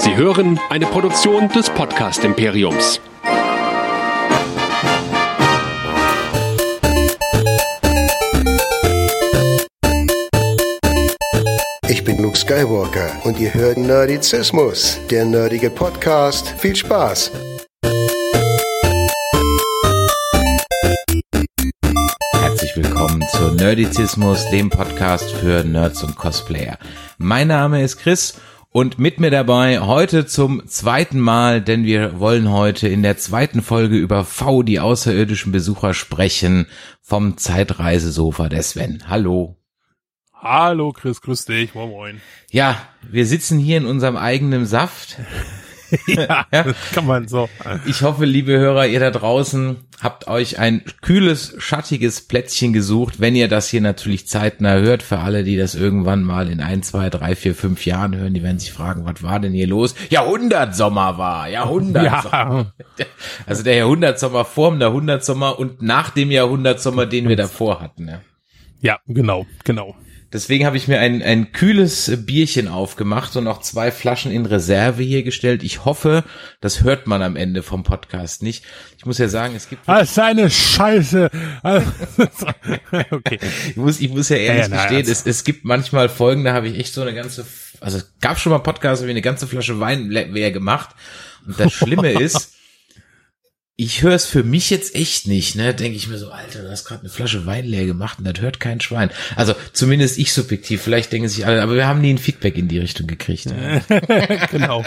Sie hören eine Produktion des Podcast Imperiums. Ich bin Luke Skywalker und ihr hört Nerdizismus, der nerdige Podcast. Viel Spaß! Herzlich willkommen zu Nerdizismus, dem Podcast für Nerds und Cosplayer. Mein Name ist Chris und mit mir dabei heute zum zweiten Mal, denn wir wollen heute in der zweiten Folge über V, die außerirdischen Besucher, sprechen vom Zeitreisesofa der Sven. Hallo. Hallo Chris, grüß dich, moin moin. Ja, wir sitzen hier in unserem eigenen Saft. ja, ja, kann man so. Ich hoffe, liebe Hörer, ihr da draußen habt euch ein kühles, schattiges Plätzchen gesucht, wenn ihr das hier natürlich zeitnah hört. Für alle, die das irgendwann mal in ein, zwei, drei, vier, fünf Jahren hören, die werden sich fragen, was war denn hier los? Jahrhundertsommer war, Jahrhundertsommer. Ja. Also der Jahrhundertsommer vor dem Jahrhundertsommer und nach dem Jahrhundertsommer, den wir davor hatten. Ja, ja genau, genau. Deswegen habe ich mir ein, ein kühles Bierchen aufgemacht und auch zwei Flaschen in Reserve hier gestellt. Ich hoffe, das hört man am Ende vom Podcast nicht. Ich muss ja sagen, es gibt. Das ist eine Scheiße. okay. Ich muss, ich muss ja ehrlich ja, ja, gestehen, also. es, es gibt manchmal Folgen, da habe ich echt so eine ganze, also es gab schon mal Podcasts, habe ich eine ganze Flasche Wein leer gemacht. Und das Schlimme ist, ich höre es für mich jetzt echt nicht, ne? Denke ich mir so, Alter, du hast gerade eine Flasche Wein leer gemacht und das hört kein Schwein. Also zumindest ich subjektiv, vielleicht denken sich alle, aber wir haben nie ein Feedback in die Richtung gekriegt. genau.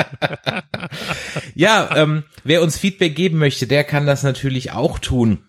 ja, ähm, wer uns Feedback geben möchte, der kann das natürlich auch tun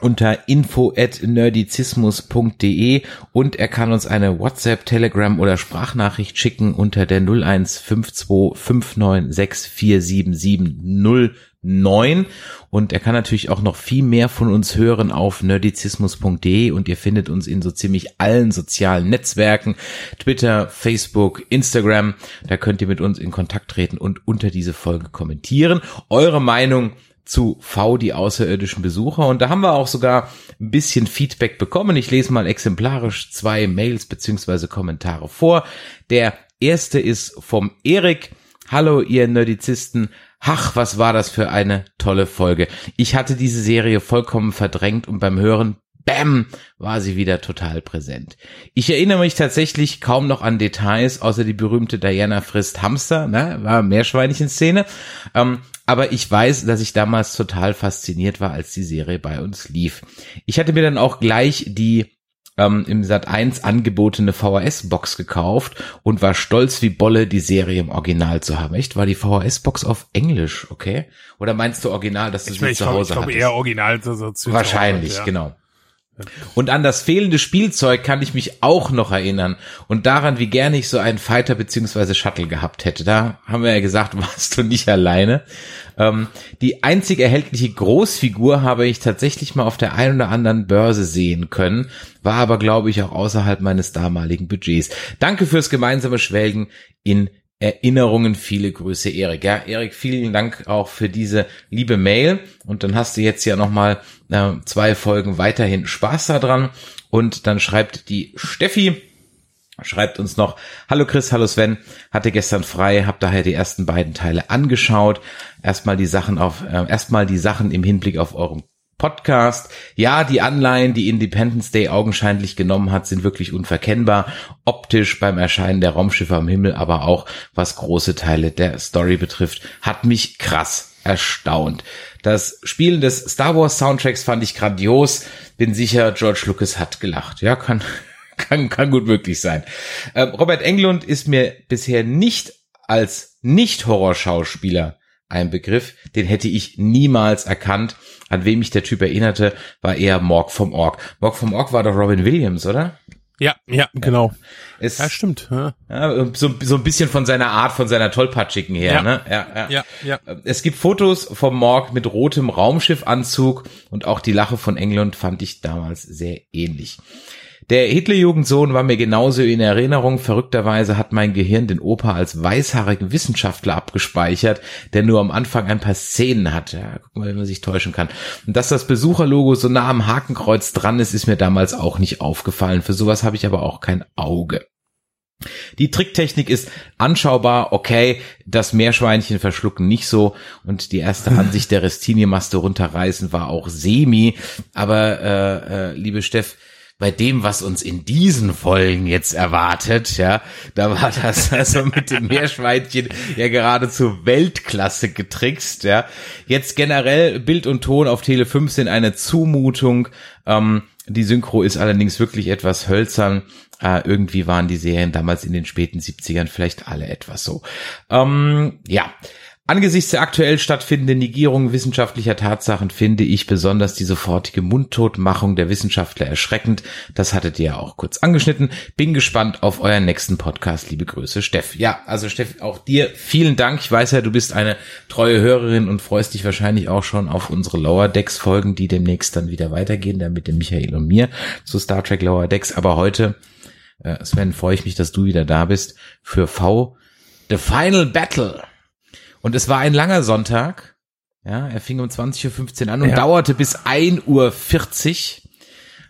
unter info at nerdizismus.de und er kann uns eine WhatsApp, Telegram oder Sprachnachricht schicken unter der 015259647700 9 und er kann natürlich auch noch viel mehr von uns hören auf nerdizismus.de und ihr findet uns in so ziemlich allen sozialen Netzwerken, Twitter, Facebook, Instagram, da könnt ihr mit uns in Kontakt treten und unter diese Folge kommentieren. Eure Meinung zu V, die außerirdischen Besucher. Und da haben wir auch sogar ein bisschen Feedback bekommen. Ich lese mal exemplarisch zwei Mails beziehungsweise Kommentare vor. Der erste ist vom Erik. Hallo, ihr Nerdizisten. Ach, was war das für eine tolle Folge. Ich hatte diese Serie vollkommen verdrängt und beim Hören Bam, war sie wieder total präsent. Ich erinnere mich tatsächlich kaum noch an Details, außer die berühmte Diana frisst Hamster, ne? war Meerschweinchen-Szene. Ähm, aber ich weiß, dass ich damals total fasziniert war, als die Serie bei uns lief. Ich hatte mir dann auch gleich die ähm, im Sat 1 angebotene VHS-Box gekauft und war stolz wie Bolle, die Serie im Original zu haben. Echt? War die VHS-Box auf Englisch, okay? Oder meinst du Original, dass du ich sie zu Hause ich glaub, hattest? eher Original. So, so Wahrscheinlich, ja. genau. Und an das fehlende Spielzeug kann ich mich auch noch erinnern und daran, wie gerne ich so einen Fighter beziehungsweise Shuttle gehabt hätte. Da haben wir ja gesagt, warst du nicht alleine. Ähm, die einzig erhältliche Großfigur habe ich tatsächlich mal auf der einen oder anderen Börse sehen können, war aber, glaube ich, auch außerhalb meines damaligen Budgets. Danke fürs gemeinsame Schwelgen in Erinnerungen. Viele Grüße, Erik. Ja, Erik, vielen Dank auch für diese liebe Mail. Und dann hast du jetzt ja nochmal äh, zwei Folgen weiterhin Spaß daran. Und dann schreibt die Steffi, schreibt uns noch, hallo Chris, hallo Sven, hatte gestern frei, hab daher die ersten beiden Teile angeschaut. Erstmal die Sachen auf, äh, erstmal die Sachen im Hinblick auf eurem Podcast. Ja, die Anleihen, die Independence Day augenscheinlich genommen hat, sind wirklich unverkennbar. Optisch beim Erscheinen der Raumschiffe am Himmel, aber auch was große Teile der Story betrifft, hat mich krass erstaunt. Das Spielen des Star Wars Soundtracks fand ich grandios. Bin sicher, George Lucas hat gelacht. Ja, kann, kann, kann gut möglich sein. Äh, Robert Englund ist mir bisher nicht als Nicht-Horrorschauspieler ein Begriff, den hätte ich niemals erkannt. An wem mich der Typ erinnerte, war eher Morg vom Org. Morg vom Org war doch Robin Williams, oder? Ja, ja, genau. Es, ja, stimmt. Ja. ja. so, so ein bisschen von seiner Art, von seiner tollpatschigen her, ja. ne? Ja, ja, ja, ja. Es gibt Fotos vom Morg mit rotem Raumschiffanzug und auch die Lache von England fand ich damals sehr ähnlich. Der Hitlerjugendsohn war mir genauso in Erinnerung. Verrückterweise hat mein Gehirn den Opa als weißhaarigen Wissenschaftler abgespeichert, der nur am Anfang ein paar Szenen hatte. Ja, guck mal, wie man sich täuschen kann. Und dass das Besucherlogo so nah am Hakenkreuz dran ist, ist mir damals auch nicht aufgefallen. Für sowas habe ich aber auch kein Auge. Die Tricktechnik ist anschaubar, okay, das Meerschweinchen verschlucken nicht so und die erste Ansicht der Restini-Maste runterreißen war auch semi, aber äh, äh, liebe Steff, bei dem, was uns in diesen Folgen jetzt erwartet, ja, da war das also mit dem Meerschweinchen ja geradezu Weltklasse getrickst, ja. Jetzt generell Bild und Ton auf Tele 5 sind eine Zumutung. Ähm, die Synchro ist allerdings wirklich etwas hölzern. Äh, irgendwie waren die Serien damals in den späten 70ern vielleicht alle etwas so. Ähm, ja. Angesichts der aktuell stattfindenden Negierung wissenschaftlicher Tatsachen finde ich besonders die sofortige Mundtotmachung der Wissenschaftler erschreckend. Das hattet ihr ja auch kurz angeschnitten. Bin gespannt auf euren nächsten Podcast. Liebe Grüße, Steff. Ja, also Steff, auch dir vielen Dank. Ich weiß ja, du bist eine treue Hörerin und freust dich wahrscheinlich auch schon auf unsere Lower Decks Folgen, die demnächst dann wieder weitergehen, dann mit dem Michael und mir zu Star Trek Lower Decks. Aber heute, äh, Sven, freue ich mich, dass du wieder da bist für V The Final Battle. Und es war ein langer Sonntag. Ja, er fing um 20.15 Uhr an und Ja. dauerte bis 1.40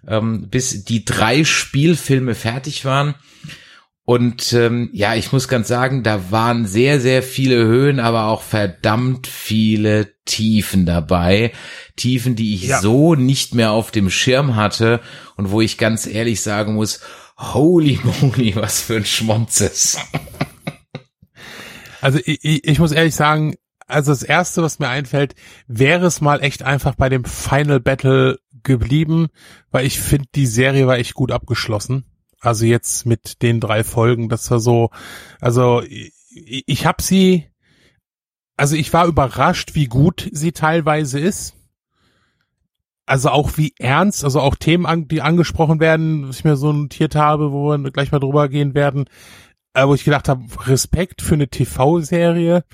Uhr, ähm, bis die drei Spielfilme fertig waren. Und ähm, ja, ich muss ganz sagen, da waren sehr, sehr viele Höhen, aber auch verdammt viele Tiefen dabei. Tiefen, die ich Ja. so nicht mehr auf dem Schirm hatte und wo ich ganz ehrlich sagen muss, holy moly, was für ein Schmonzes. Also ich, ich, muss ehrlich sagen, also das erste, was mir einfällt, wäre es mal echt einfach bei dem Final Battle geblieben, weil ich finde, die Serie war echt gut abgeschlossen. Also jetzt mit den drei Folgen, das war so, also ich, ich habe sie, also ich war überrascht, wie gut sie teilweise ist. Also auch wie ernst, also auch Themen, an, die angesprochen werden, was ich mir so notiert habe, wo wir gleich mal drüber gehen werden, wo ich gedacht habe, Respekt für eine TV-Serie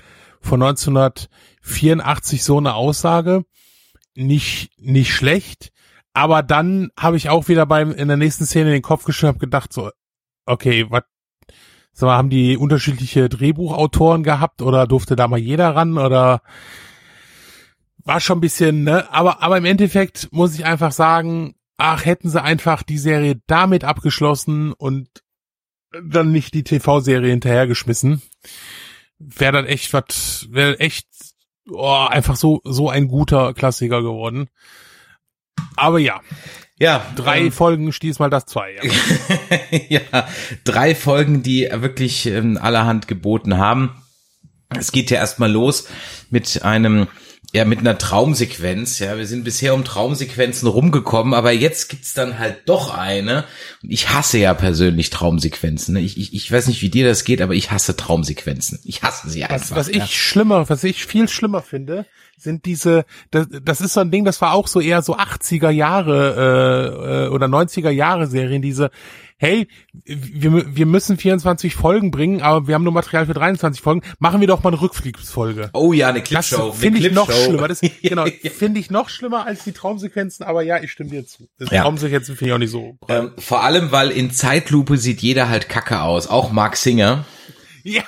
von 1984 so eine Aussage, nicht nicht schlecht, aber dann habe ich auch wieder beim in der nächsten Szene den Kopf geschüttelt und gedacht so, okay, was sag mal, haben die unterschiedliche Drehbuchautoren gehabt oder durfte da mal jeder ran oder war schon ein bisschen, ne? Aber, aber im Endeffekt muss ich einfach sagen, ach, hätten sie einfach die Serie damit abgeschlossen und dann nicht die TV-Serie hinterhergeschmissen, wäre dann echt was, wäre echt oh, einfach so, so ein guter Klassiker geworden. Aber ja, Ja, drei ähm, Folgen stieß mal das zwei. Ja. ja, drei Folgen, die wirklich ähm, allerhand geboten haben. Es geht ja erstmal los mit einem ja, mit einer Traumsequenz, ja, wir sind bisher um Traumsequenzen rumgekommen, aber jetzt gibt's dann halt doch eine. Und ich hasse ja persönlich Traumsequenzen. Ne? Ich, ich, ich weiß nicht, wie dir das geht, aber ich hasse Traumsequenzen. Ich hasse sie einfach. Was, was ja. ich schlimmer, was ich viel schlimmer finde, sind diese, das, das ist so ein Ding, das war auch so eher so 80er Jahre äh, äh, oder 90er Jahre Serien, diese, hey, wir, wir müssen 24 Folgen bringen, aber wir haben nur Material für 23 Folgen, machen wir doch mal eine Rückfliegsfolge. Oh ja, eine Das Clipshow. finde eine ich noch schlimmer. Das, genau, finde ich noch schlimmer als die Traumsequenzen, aber ja, ich stimme dir zu. Das Ja. Traumsequenzen finde ich auch nicht so. ähm, vor allem, weil in Zeitlupe sieht jeder halt kacke aus. Auch Mark Singer. Ja,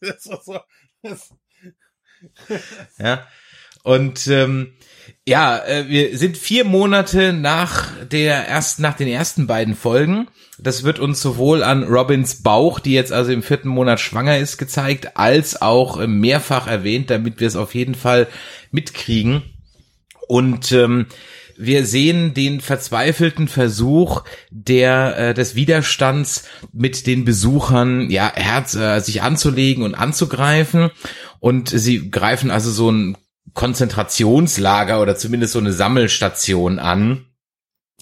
das war so. Das, Ja. Und ähm, ja, äh, wir sind vier Monate nach der ersten, nach den ersten beiden Folgen. Das wird uns sowohl an Robins Bauch, die jetzt also im vierten Monat schwanger ist, gezeigt, als auch äh, mehrfach erwähnt, damit wir es auf jeden Fall mitkriegen. Und ähm, wir sehen den verzweifelten Versuch der äh, des Widerstands mit den Besuchern ja Herz äh, sich anzulegen und anzugreifen und sie greifen also so ein Konzentrationslager oder zumindest so eine Sammelstation an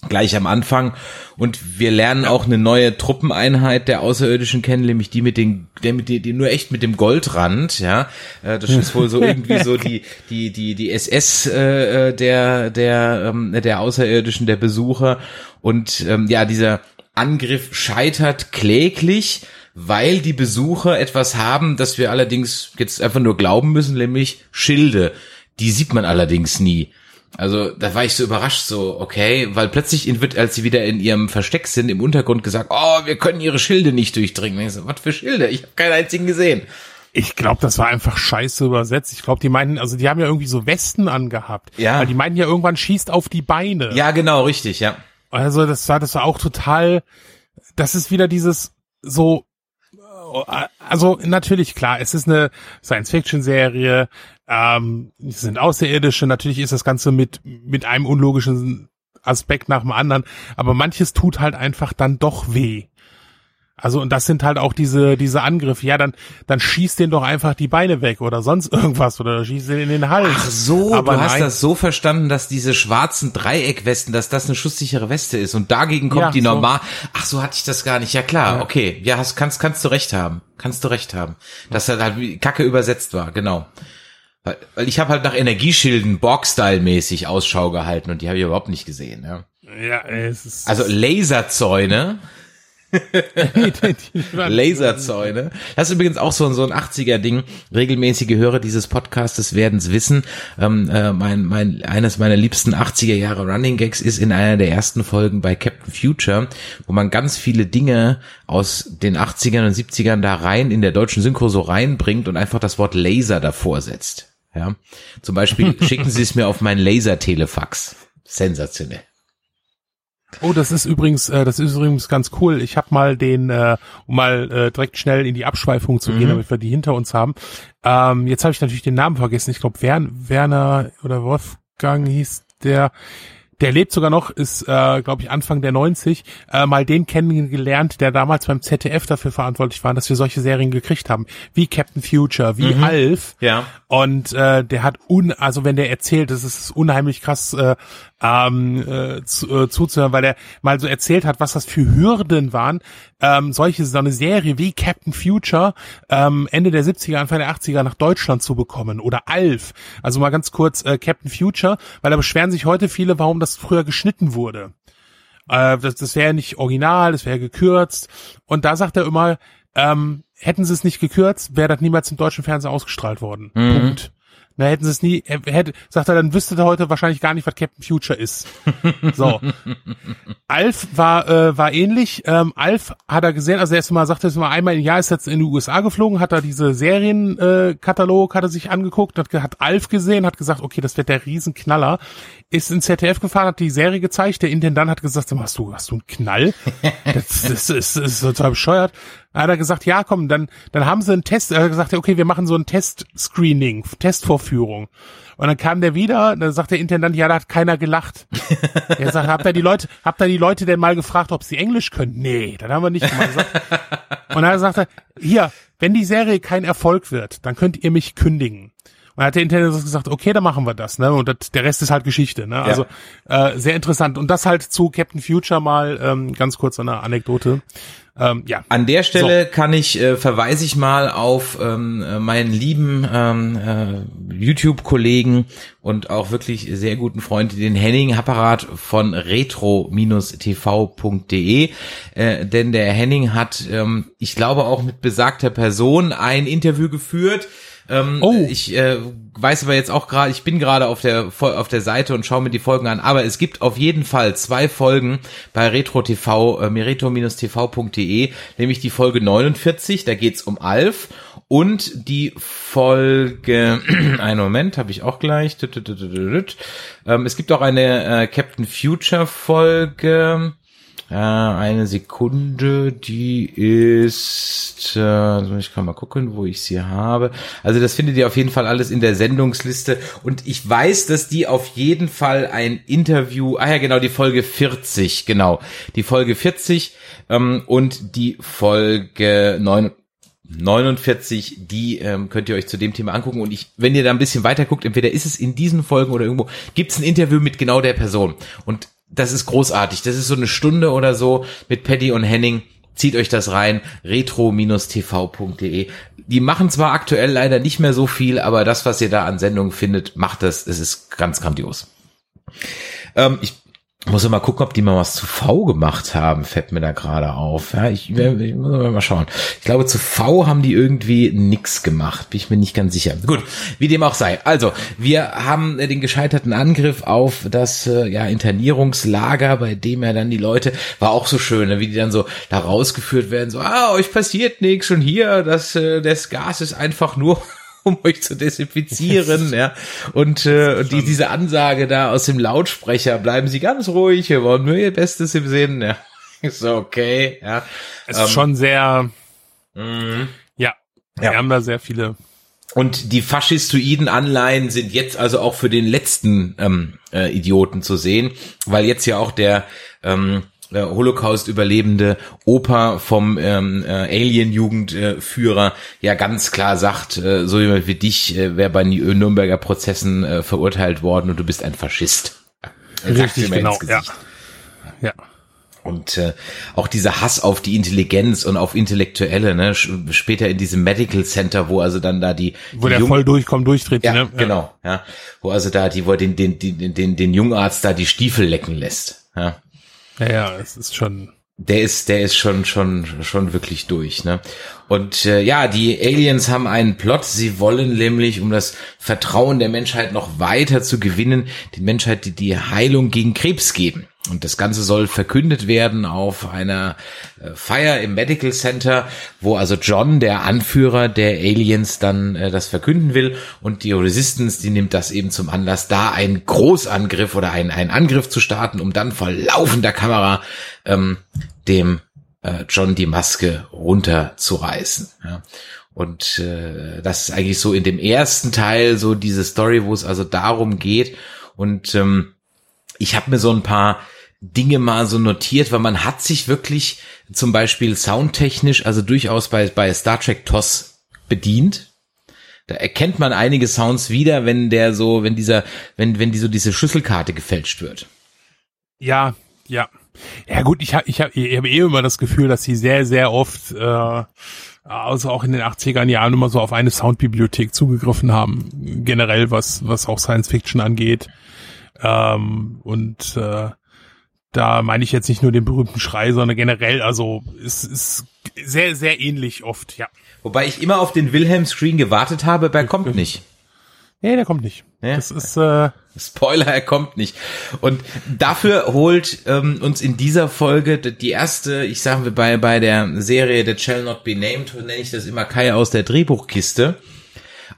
gleich am Anfang. Und wir lernen auch eine neue Truppeneinheit der Außerirdischen kennen, nämlich die mit den, der mit die, die nur echt mit dem Goldrand, ja, Äh, das ist wohl so irgendwie so die die die die SS äh, der der ähm, der Außerirdischen der Besucher. Und ähm, ja dieser Angriff scheitert kläglich, weil die Besucher etwas haben, das wir allerdings jetzt einfach nur glauben müssen, nämlich Schilde. Die sieht man allerdings nie. Also da war ich so überrascht, so okay, weil plötzlich wird, als sie wieder in ihrem Versteck sind, im Untergrund gesagt, oh, wir können ihre Schilde nicht durchdringen. Ich so, was für Schilde? Ich habe keinen einzigen gesehen. Ich glaube, das war einfach scheiße übersetzt. Ich glaube, die meinten, also die haben ja irgendwie so Westen angehabt. Ja. Weil die meinten ja irgendwann schießt auf die Beine. Ja, genau, richtig, ja. Also das war, das war auch total, das ist wieder dieses, so, also natürlich klar, es ist eine Science-Fiction-Serie, ähm, sind Außerirdische, natürlich ist das Ganze mit, mit einem unlogischen Aspekt nach dem anderen, aber manches tut halt einfach dann doch weh. Also und das sind halt auch diese diese Angriffe. Ja, dann dann schießt den doch einfach die Beine weg oder sonst irgendwas oder schießt den in den Hals. Ach so, Aber du hast nein. das so verstanden, dass diese schwarzen Dreieckwesten, dass das eine schusssichere Weste ist und dagegen kommt Ja, die so. normal. Ach so hatte ich das gar nicht. Ja klar, Ja. okay. Ja, hast, kannst kannst du recht haben. Kannst du recht haben. Dass er halt Kacke übersetzt war, genau. Weil, weil ich habe halt nach Energieschilden Borg-Style-mäßig Ausschau gehalten und die habe ich überhaupt nicht gesehen. Ja. Ja, es ist Also Laserzäune. Laserzäune. Das ist übrigens auch so, ein- so ein 80er-Ding. Regelmäßige Hörer dieses Podcastes werden es wissen. Ähm, äh, mein, mein, eines meiner liebsten 80er Jahre Running Gags ist in einer der ersten Folgen bei Captain Future, wo man ganz viele Dinge aus den 80ern und 70ern da rein in der deutschen Synchro so reinbringt und einfach das Wort Laser davor setzt. Ja. Zum Beispiel schicken Sie es mir auf mein Laser-Telefax. Sensationell. Oh, das ist übrigens, äh, das ist übrigens ganz cool. Ich habe mal den, äh, um mal äh, direkt schnell in die Abschweifung zu gehen, Mhm. damit wir die hinter uns haben. Ähm, jetzt habe ich natürlich den Namen vergessen. Ich glaube, Wern, Werner oder Wolfgang hieß der. Der lebt sogar noch, ist, äh, glaube ich, Anfang der 90, äh, mal den kennengelernt, der damals beim ZDF dafür verantwortlich war, dass wir solche Serien gekriegt haben. Wie Captain Future, wie Alf. Ja. Und äh, der hat un, also wenn der erzählt, das ist unheimlich krass äh, ähm, äh, zu, äh, zuzuhören, weil er mal so erzählt hat, was das für Hürden waren, ähm, solche so eine Serie wie Captain Future ähm, Ende der 70er, Anfang der 80er nach Deutschland zu bekommen oder Alf. Also mal ganz kurz äh, Captain Future, weil da beschweren sich heute viele, warum das früher geschnitten wurde. Äh, das das wäre nicht original, das wäre gekürzt. Und da sagt er immer, ähm, hätten sie es nicht gekürzt, wäre das niemals im deutschen Fernsehen ausgestrahlt worden. Punkt. Na, hätten sie es nie, er hätte, sagt er, dann wüsstet er heute wahrscheinlich gar nicht, was Captain Future ist. So. Alf war, äh, war ähnlich. Ähm, Alf hat er gesehen, also erst mal sagt er mal einmal im Jahr ist er jetzt in die USA geflogen, hat er diese Serienkatalog, äh, hat er sich angeguckt, hat, hat Alf gesehen, hat gesagt, okay, das wird der Riesenknaller. Ist ins ZDF gefahren, hat die Serie gezeigt, der Intendant hat gesagt, hast du, hast du einen Knall? Das, das, das, das ist total bescheuert. Dann hat er gesagt, ja, komm, dann, dann haben sie einen Test, er hat gesagt, okay, wir machen so ein Test-Screening, Testvorführung. Und dann kam der wieder, dann sagt der Intendant, ja, da hat keiner gelacht. Er sagt, habt ihr die Leute, habt ihr die Leute denn mal gefragt, ob sie Englisch können? Nee, das haben wir nicht gemacht. Und dann sagt er, hier, wenn die Serie kein Erfolg wird, dann könnt ihr mich kündigen. Und hat der Intendant gesagt, okay, dann machen wir das, ne? Und das, der Rest ist halt Geschichte, ne? Also äh, sehr interessant. Und das halt zu Captain Future mal ähm, ganz kurz eine Anekdote. Ähm, ja. An der Stelle kann ich, äh, verweise ich mal auf ähm, äh, meinen lieben ähm, äh, YouTube-Kollegen und auch wirklich sehr guten Freund, den Henning Happarat von retro-tv.de. Äh, denn der Henning hat, ähm, ich glaube auch mit besagter Person ein Interview geführt. Ähm, Oh. Ich äh, weiß aber jetzt auch gerade, ich bin gerade auf der auf der Seite und schaue mir die Folgen an, aber es gibt auf jeden Fall zwei Folgen bei Retro TV, äh, mereto-tv.de, nämlich die Folge 49, da geht's um Alf und die Folge, einen Moment, habe ich auch gleich. Ähm, es gibt auch eine äh, Captain Future Folge. Äh, eine Sekunde, die ist, äh, also ich kann mal gucken, wo ich sie habe. Also das findet ihr auf jeden Fall alles in der Sendungsliste. Und ich weiß, dass die auf jeden Fall ein Interview, ah ja genau, die Folge 40, genau, die Folge 40 ähm, und die Folge 9, 49, die ähm, könnt ihr euch zu dem Thema angucken. Und ich, wenn ihr da ein bisschen weiter guckt, entweder ist es in diesen Folgen oder irgendwo, gibt es ein Interview mit genau der Person. Und das ist großartig. Das ist so eine Stunde oder so mit Paddy und Henning. Zieht euch das rein, retro-tv.de. Die machen zwar aktuell leider nicht mehr so viel, aber das, was ihr da an Sendungen findet, macht das. Es ist ganz grandios. Ähm, ich muss mal gucken, ob die mal was zu V gemacht haben, fällt mir da gerade auf. Ja, ich, ich muss mal schauen. Ich glaube, zu V haben die irgendwie nix gemacht. Bin ich mir nicht ganz sicher. Gut, wie dem auch sei. Also, wir haben äh, den gescheiterten Angriff auf das äh, ja, Internierungslager, bei dem ja dann die Leute, war auch so schön, ne, wie die dann so da rausgeführt werden, so, ah, euch passiert nichts und hier, das, äh, das Gas ist einfach nur um euch zu desinfizieren, ja. Und, äh, und die, diese Ansage da aus dem Lautsprecher, bleiben Sie ganz ruhig, wir wollen nur Ihr Bestes im Sinn, ja. so, okay, ja. Es ist schon sehr, Mhm. ja, Ja. wir haben da sehr viele. Und die faschistoiden Anleihen sind jetzt also auch für den letzten ähm, äh, Idioten zu sehen, weil jetzt ja auch der ähm, äh, Holocaust-Überlebende Opa vom ähm, äh, Alien-Jugendführer ja ganz klar sagt, äh, so jemand wie dich äh, wäre bei Nü- Nürnberger Prozessen äh, verurteilt worden und du bist ein Faschist. Er Richtig, genau, ja. Ja. Und äh, auch dieser Hass auf die Intelligenz und auf Intellektuelle, ne, später in diesem Medical Center, wo also dann da die, Wo die der Jung- voll durchkommt, durchtritt, ja, ne? genau, ja, wo also da die, wo den den den den den Jungarzt da die Stiefel lecken lässt, ja. Ja, ja, es ist schon, Der ist, der ist schon, schon, schon wirklich durch, ne? Und äh, ja, die Aliens haben einen Plot. Sie wollen nämlich, um das Vertrauen der Menschheit noch weiter zu gewinnen, die Menschheit die, die Heilung gegen Krebs geben. Und das Ganze soll verkündet werden auf einer äh, Feier im Medical Center, wo also John, der Anführer der Aliens, dann äh, das verkünden will. Und die Resistance, die nimmt das eben zum Anlass, da einen Großangriff oder einen, einen Angriff zu starten, um dann vor laufender Kamera ähm, dem äh, John die Maske runterzureißen. Ja. Und äh, das ist eigentlich so in dem ersten Teil so diese Story, wo es also darum geht. Und ähm, ich habe mir so ein paar Dinge mal so notiert, weil man hat sich wirklich zum Beispiel soundtechnisch, also durchaus bei, bei Star Trek TOS bedient. Da erkennt man einige Sounds wieder, wenn der so, wenn dieser, wenn, wenn die so diese Schlüsselkarte gefälscht wird. ja, ja. Ja gut, ich habe ich hab, ich hab eh immer das Gefühl, dass sie sehr, sehr oft, äh, also auch in den 80ern Jahren immer so auf eine Soundbibliothek zugegriffen haben. Generell, was, was auch Science Fiction angeht. Ähm, und äh, da meine ich jetzt nicht nur den berühmten Schrei, sondern generell, also es ist sehr, sehr ähnlich oft, ja. Wobei ich immer auf den Wilhelm-Screen gewartet habe, aber er kommt nicht. Nee, der kommt nicht. Ja. Das ist, äh, Spoiler, er kommt nicht. Und dafür holt ähm, uns in dieser Folge die erste, ich sage wir bei bei der Serie The Shall Not Be Named, nenne ich das immer Kai aus der Drehbuchkiste.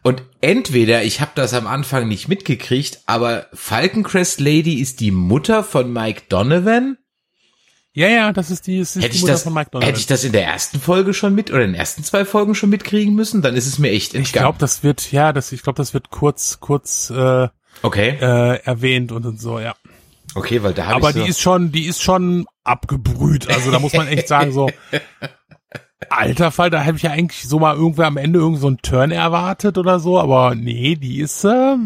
Und entweder ich habe das am Anfang nicht mitgekriegt, aber Falkencrest Lady ist die Mutter von Mike Donovan. ja, ja, das ist die, ist Hätte die ich, Mutter das, von Mike Donovan. hätte ich das in der ersten Folge schon mit oder in den ersten zwei Folgen schon mitkriegen müssen, dann ist es mir echt Ich entgangen. glaube, das wird, ja, das, ich glaube, das wird kurz, kurz äh, okay, äh, erwähnt und, und so, ja. okay, weil da habe Aber ich so, die ist schon, die ist schon abgebrüht. Also da muss man echt sagen, so, alter Fall, da hätte ich ja eigentlich so mal irgendwer am Ende irgend so einen Turn erwartet oder so, aber nee, die ist, äh,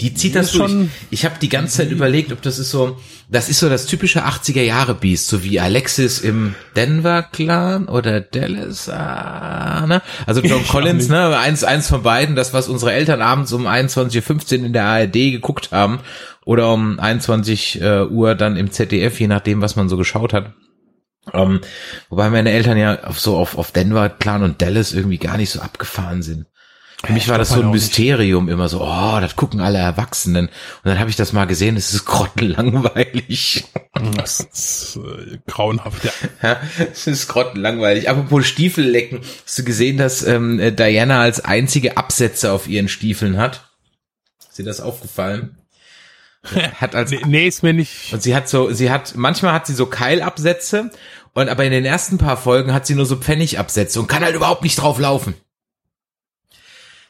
Die zieht Die das durch. schon- Ich habe die ganze Zeit überlegt, ob das ist so, das ist so das typische 80er Jahre Beast, so wie Alexis im Denver Clan oder Dallas, ah, ne? Also John Collins, ne? Eins, eins von beiden, das was unsere Eltern abends um 21.15 Uhr in der ARD geguckt haben oder um 21 äh, Uhr dann im ZDF, je nachdem, was man so geschaut hat. Ähm, wobei meine Eltern ja auf so auf, auf Denver Clan und Dallas irgendwie gar nicht so abgefahren sind. Für mich war das so meine ein auch nicht. Mysterium immer so, oh, das gucken alle Erwachsenen. Und dann habe ich das mal gesehen, es ist grottenlangweilig. das ist äh, grauenhaft, ja. Ja, es ist grottenlangweilig. Apropos Stiefel lecken, hast du gesehen, dass ähm, äh, Diana als einzige Absätze auf ihren Stiefeln hat? Ist dir das aufgefallen? Hat als Nee, nee, ist mir nicht, und sie hat so, sie hat, manchmal hat sie so Keilabsätze und aber in den ersten paar Folgen hat sie nur so Pfennigabsätze und kann halt überhaupt nicht drauf laufen.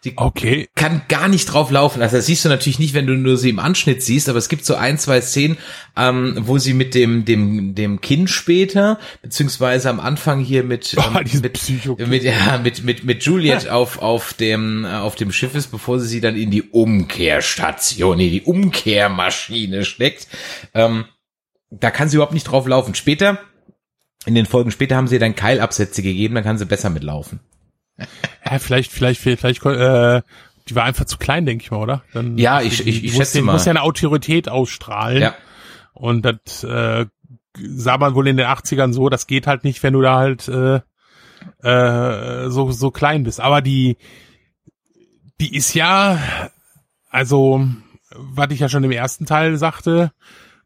Sie okay, kann gar nicht drauf laufen. Also das siehst du natürlich nicht, wenn du nur sie im Anschnitt siehst, aber es gibt so ein, zwei Szenen, ähm, wo sie mit dem, dem, dem Kind später, beziehungsweise am Anfang hier mit, Oh, ähm, diesen mit, mit, ja, mit, mit, mit Juliet auf, auf dem, äh, auf dem Schiff ist, bevor sie sie dann in die Umkehrstation, nee, die Umkehrmaschine steckt. Ähm, da kann sie überhaupt nicht drauf laufen. Später, in den Folgen später haben sie dann Keilabsätze gegeben, dann kann sie besser mitlaufen. Ja, vielleicht, vielleicht, vielleicht, äh, die war einfach zu klein, denke ich mal, oder? Dann, Ja, ich- ich- ich muss schätze den, mal. muss ja eine Autorität ausstrahlen. Ja. Und das äh, sah man wohl in den 80ern so, das geht halt nicht, wenn du da halt äh, äh, so, so klein bist. Aber die, die ist ja, also, was ich ja schon im ersten Teil sagte,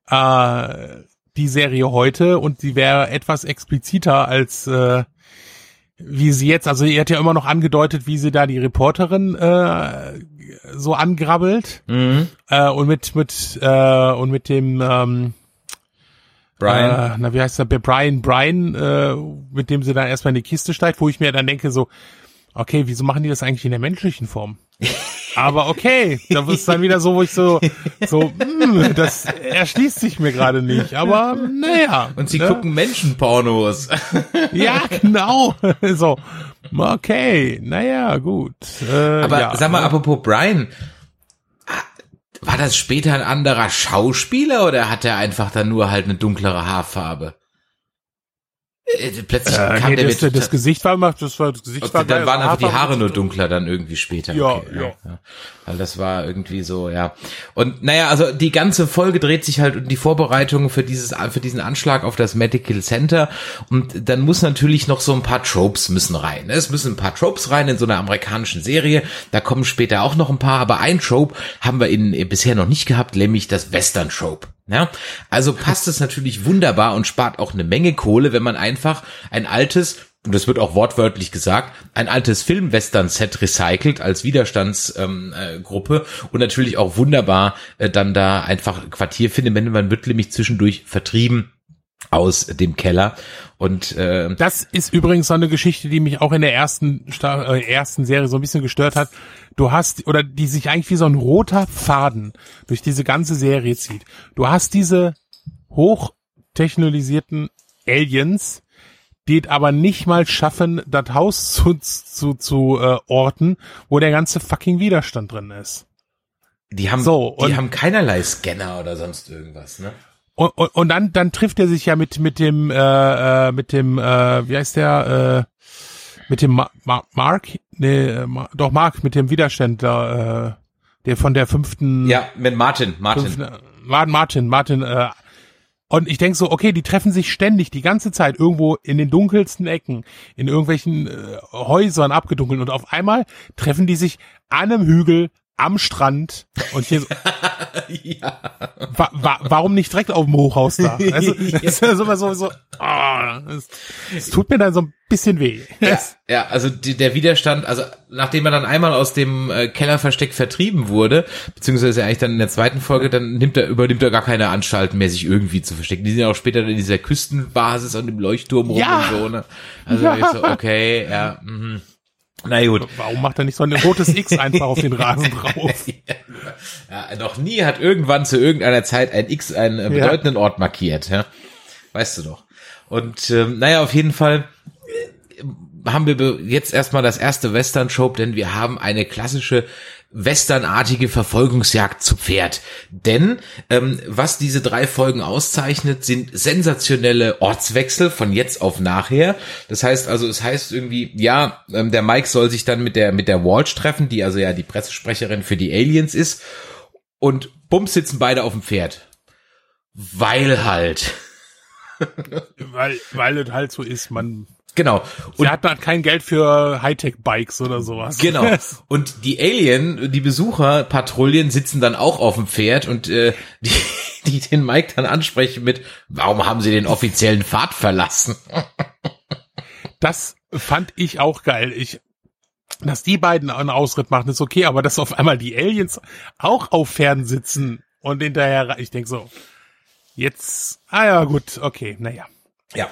äh, die Serie heute und sie wäre etwas expliziter als äh, wie sie jetzt, also ihr hat ja immer noch angedeutet, wie sie da die Reporterin äh, so angrabbelt Mhm. äh, und mit mit äh, und mit dem ähm, Brian. Äh, na, wie heißt der? Brian, Brian, äh, mit dem sie dann erstmal in die Kiste steigt, wo ich mir dann denke so, okay, wieso machen die das eigentlich in der menschlichen Form? Aber okay, da ist dann wieder so, wo ich so, so, mh, das erschließt sich mir gerade nicht. Aber naja. Und sie ne? gucken Menschenpornos. Ja, genau. So, okay, naja, gut. Äh, Aber ja, sag mal, ne? apropos Brian, war das später ein anderer Schauspieler oder hat er einfach dann nur halt eine dunklere Haarfarbe? Äh, Plötzlich Äh, kam nee, der das, mir das Gesicht war macht, das war das Gesicht Okay, war dann waren einfach die Haare nur dunkler dann irgendwie später. Ja, okay, ja. Weil das war irgendwie so, ja. Und naja, also die ganze Folge dreht sich halt um die Vorbereitungen für dieses, für diesen Anschlag auf das Medical Center. Und dann muss natürlich noch so ein paar Tropes müssen rein. Es müssen ein paar Tropes rein in so einer amerikanischen Serie. Da kommen später auch noch ein paar, aber ein Trope haben wir in, bisher noch nicht gehabt, nämlich das Western Trope. Ja, also passt es natürlich wunderbar und spart auch eine Menge Kohle, wenn man einfach ein altes, und das wird auch wortwörtlich gesagt, ein altes Film-Western-Set recycelt als Widerstandsgruppe ähm, äh, und natürlich auch wunderbar äh, dann da einfach Quartier findet. Wenn man wird nämlich zwischendurch vertrieben aus dem Keller und äh, Das ist übrigens so eine Geschichte, die mich auch in der ersten Sta äh, ersten Serie so ein bisschen gestört hat. Du hast oder die sich eigentlich wie so ein roter Faden durch diese ganze Serie zieht. Du hast diese hochtechnologisierten Aliens, die es aber nicht mal schaffen, das Haus zu zu, zu äh, orten, wo der ganze fucking Widerstand drin ist. die haben So, die haben keinerlei Scanner oder sonst irgendwas, ne? Und, und, und dann, dann trifft er sich ja mit, mit dem, äh, äh, mit dem, äh, wie heißt der, äh, mit dem Ma Ma Mark? Nee, äh, Ma doch Mark, mit dem Widerständler, äh, der von der fünften, Ja, mit Martin, Martin. fünften Martin, Martin, Martin, äh, und ich denk so, okay, die treffen sich ständig die ganze Zeit irgendwo in den dunkelsten Ecken, in irgendwelchen äh, Häusern abgedunkelt und auf einmal treffen die sich an einem Hügel am Strand und hier so, ja. wa wa warum nicht direkt auf dem Hochhaus da? Also, das ist ja so immer so, so ah, das, tut mir dann so ein bisschen weh. Ja, ja, also die, der Widerstand, also nachdem er dann einmal aus dem äh, Kellerversteck vertrieben wurde, beziehungsweise eigentlich dann in der zweiten Folge, dann nimmt er, übernimmt er gar keine Anstalten mehr, sich irgendwie zu verstecken. Die sind ja auch später in dieser Küstenbasis und im Leuchtturm rum Ja. und so, ne? Also Ja. so, okay, ja, mhm. Na gut. Warum macht er nicht so ein rotes X einfach auf den Rasen drauf? Ja, noch nie hat irgendwann zu irgendeiner Zeit ein X einen äh, Ja. bedeutenden Ort markiert, ja. Weißt du doch. Und ähm, naja, auf jeden Fall äh, haben wir jetzt erstmal das erste Western-Trope, denn wir haben eine klassische westernartige Verfolgungsjagd zu Pferd. Denn ähm, was diese drei Folgen auszeichnet, sind sensationelle Ortswechsel von jetzt auf nachher. Das heißt also, es heißt irgendwie, ja, ähm, der Mike soll sich dann mit der mit der Walsh treffen, die also ja die Pressesprecherin für die Aliens ist. Und bums sitzen beide auf dem Pferd. Weil halt. weil, weil es halt so ist, man, Genau. sie hat halt kein Geld für Hightech-Bikes oder sowas. Genau. Und die Alien, die Besucherpatrouillen sitzen dann auch auf dem Pferd und äh, die, die den Mike dann ansprechen mit, warum haben sie den offiziellen Pfad verlassen? Das fand ich auch geil. Ich, dass die beiden einen Ausritt machen, ist okay, aber dass auf einmal die Aliens auch auf Pferden sitzen und hinterher, ich denk so, jetzt, ah ja, gut, okay, naja. Ja,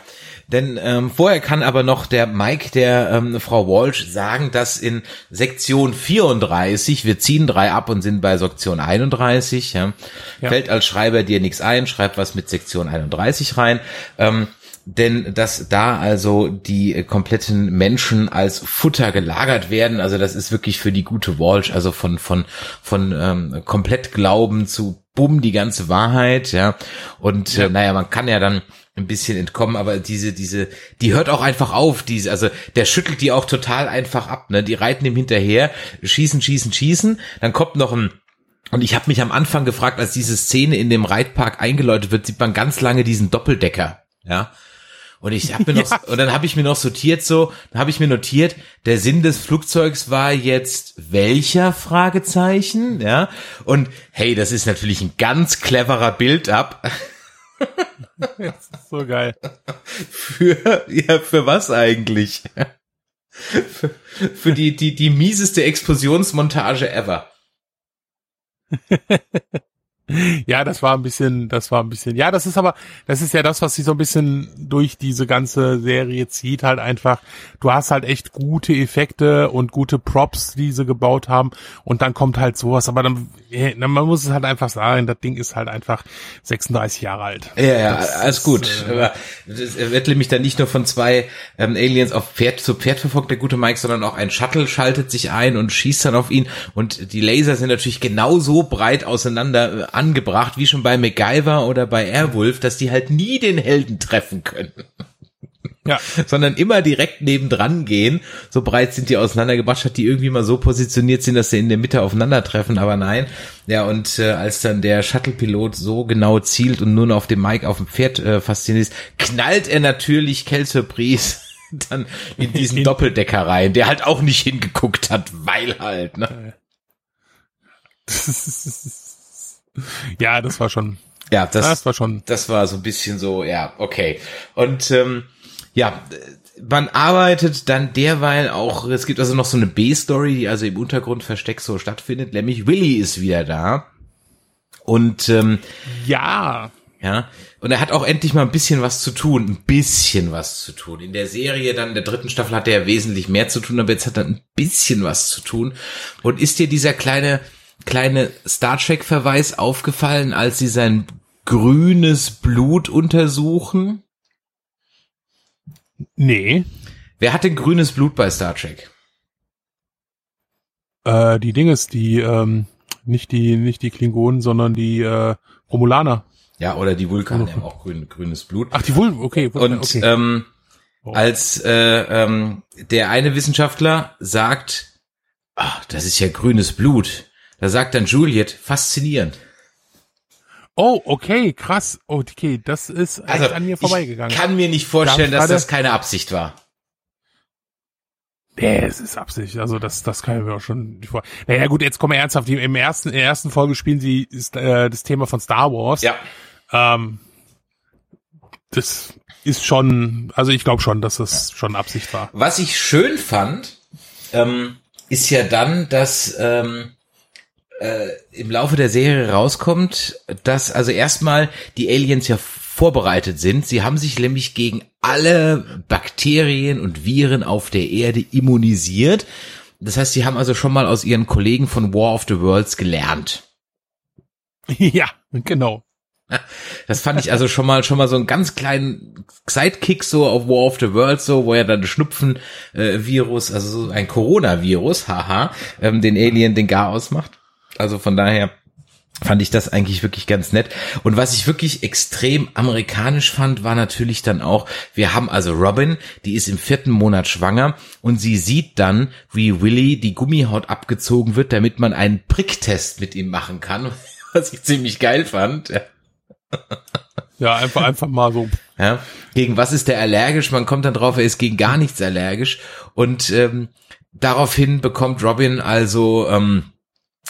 denn ähm, vorher kann aber noch der Mike der ähm, Frau Walsh sagen, dass in Sektion 34, wir ziehen drei ab und sind bei Sektion 31, ja, Ja. fällt als Schreiber dir nichts ein, schreib was mit Sektion 31 rein. Ähm, denn dass da also die äh, kompletten Menschen als Futter gelagert werden, also das ist wirklich für die gute Walsh, also von von von ähm, komplett Glauben zu bumm die ganze Wahrheit, ja. Und Äh, naja, man kann ja dann ein bisschen entkommen, aber diese diese die hört auch einfach auf, diese also der schüttelt die auch total einfach ab, ne? Die reiten ihm hinterher, schießen, schießen, schießen, dann kommt noch ein und ich habe mich am Anfang gefragt, als diese Szene in dem Reitpark eingeläutet wird, sieht man ganz lange diesen Doppeldecker, ja. Und ich habe mir noch Ja. und dann habe ich mir noch sortiert so, dann habe ich mir notiert, der Sinn des Flugzeugs war jetzt welcher Fragezeichen, ja? Und hey, das ist natürlich ein ganz cleverer Build-up Das ist so geil. für ja, für was eigentlich? für, für die die die mieseste Explosionsmontage ever. Ja, das war ein bisschen, das war ein bisschen, ja, das ist aber, das ist ja das, was sie so ein bisschen durch diese ganze Serie zieht, halt einfach, du hast halt echt gute Effekte und gute Props, die sie gebaut haben und dann kommt halt sowas, aber dann, eh, man muss es halt einfach sagen, das Ding ist halt einfach 36 Jahre alt. Ja, ja, Das alles ist, gut. äh, Aber das wird nämlich dann nicht nur von zwei ähm, Aliens auf Pferd zu Pferd verfolgt, der gute Mike, sondern auch ein Shuttle schaltet sich ein und schießt dann auf ihn. Und die Laser sind natürlich genauso breit auseinander äh, angebracht, wie schon bei MacGyver oder bei Airwolf, dass die halt nie den Helden treffen können. Ja. sondern immer direkt nebendran gehen. So breit sind die auseinandergebracht, statt die irgendwie mal so positioniert sind, dass sie in der Mitte aufeinandertreffen, aber nein. Ja, und äh, als dann der Shuttle-Pilot so genau zielt und nur noch auf dem Mike auf dem Pferd äh, fasziniert ist, knallt er natürlich Kel Surprise dann in diesen Doppeldecker rein, der halt auch nicht hingeguckt hat, weil halt, ne? ja, das war schon, Ja, das, das war schon, das war so ein bisschen so, ja, okay. Und ähm, ja, man arbeitet dann derweil auch, es gibt also noch so eine B-Story, die also im Untergrund versteckt so stattfindet, nämlich Willy ist wieder da. Und ähm, ja, ja, und er hat auch endlich mal ein bisschen was zu tun, ein bisschen was zu tun. In der Serie dann, der dritten Staffel hat er ja wesentlich mehr zu tun, aber jetzt hat er ein bisschen was zu tun. Und ist dir dieser kleine, kleine Star Trek Verweis aufgefallen, als sie sein grünes Blut untersuchen? Nee, Wer hat denn grünes Blut bei Star Trek? äh, die Dinges, die, ähm, nicht die, nicht die Klingonen, sondern die, äh, Romulaner. Ja, oder die Vulkaner haben auch grün, grünes Blut. Ach, die Vulven, okay, Vulven, Und okay. ähm, Oh. als äh, ähm, der eine Wissenschaftler sagt, ach, das ist ja grünes Blut, da sagt dann Juliet, faszinierend. Oh, okay, krass. Okay, das ist echt an mir vorbeigegangen. Also, ich kann mir nicht vorstellen, Da dass das keine Absicht war. Nee, es ist Absicht. Also das, das kann ich mir auch schon nicht vor. Naja gut, jetzt kommen wir ernsthaft. Im ersten, in der ersten Folge spielen sie ist, äh, das Thema von Star Wars. Ja, Ähm, das ist schon, also ich glaube schon, dass das schon Absicht war. was ich schön fand, ähm, ist ja dann, dass ähm, äh, im Laufe der Serie rauskommt, dass also erstmal die Aliens ja vorbereitet sind. Sie haben sich nämlich gegen alle Bakterien und Viren auf der Erde immunisiert. Das heißt, sie haben also schon mal aus ihren Kollegen von War of the Worlds gelernt. ja, genau. Das fand ich also schon mal schon mal so einen ganz kleinen Sidekick so auf War of the Worlds so, wo er dann Schnupfen äh, also so ein Coronavirus, haha, ähm, den Alien den Gar ausmacht. Also von daher fand ich das eigentlich wirklich ganz nett. Und was ich wirklich extrem amerikanisch fand, war natürlich dann auch, wir haben also Robin, die ist im vierten Monat schwanger und sie sieht dann, wie Willy die Gummihaut abgezogen wird, damit man einen Pricktest mit ihm machen kann, was ich ziemlich geil fand. Ja. Einfach, einfach mal so. Ja, gegen was ist der allergisch? Man kommt dann drauf, er ist gegen gar nichts allergisch. Und ähm, daraufhin bekommt Robin also, ähm,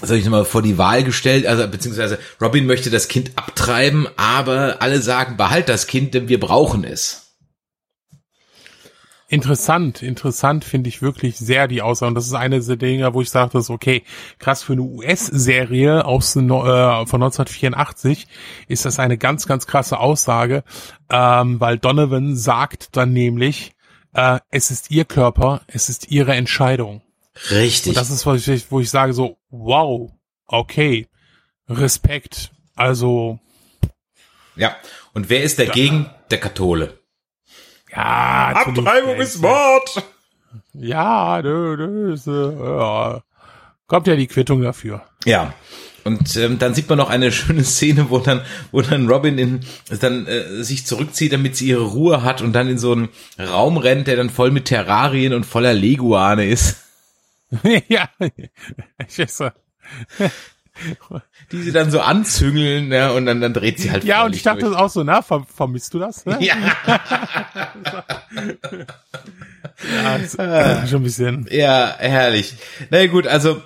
soll ich mal vor die Wahl gestellt, also beziehungsweise Robin möchte das Kind abtreiben, aber alle sagen, behalt das Kind, denn wir brauchen es. Interessant, interessant finde ich wirklich sehr die Aussage. Und das ist eine der Dinge, wo ich sage, das ist okay, krass für eine US-Serie aus äh, von 1984 ist das eine ganz, ganz krasse Aussage, ähm, weil Donovan sagt dann nämlich, äh, es ist ihr Körper, es ist ihre Entscheidung. Richtig. Und das ist, wo ich, wo ich sage so, wow, okay, Respekt. Also, ja. Und wer ist dagegen? Der Kathole. ja. Abtreibung ist Mord. Ja, nö, nö, äh, ja. Kommt ja die Quittung dafür. Ja. Und ähm, dann sieht man noch eine schöne Szene, wo dann, wo dann Robin in, dann äh, sich zurückzieht, damit sie ihre Ruhe hat und dann in so einen Raum rennt, der dann voll mit Terrarien und voller Leguane ist, ja, äh, die sie dann so anzüngeln, ja, und dann, dann dreht sie halt ja, und ich dachte durch. auch so, na, ver vermisst du das? Ne? Ja, Ja, ist, äh, schon ein bisschen. ja, herrlich. Na gut, also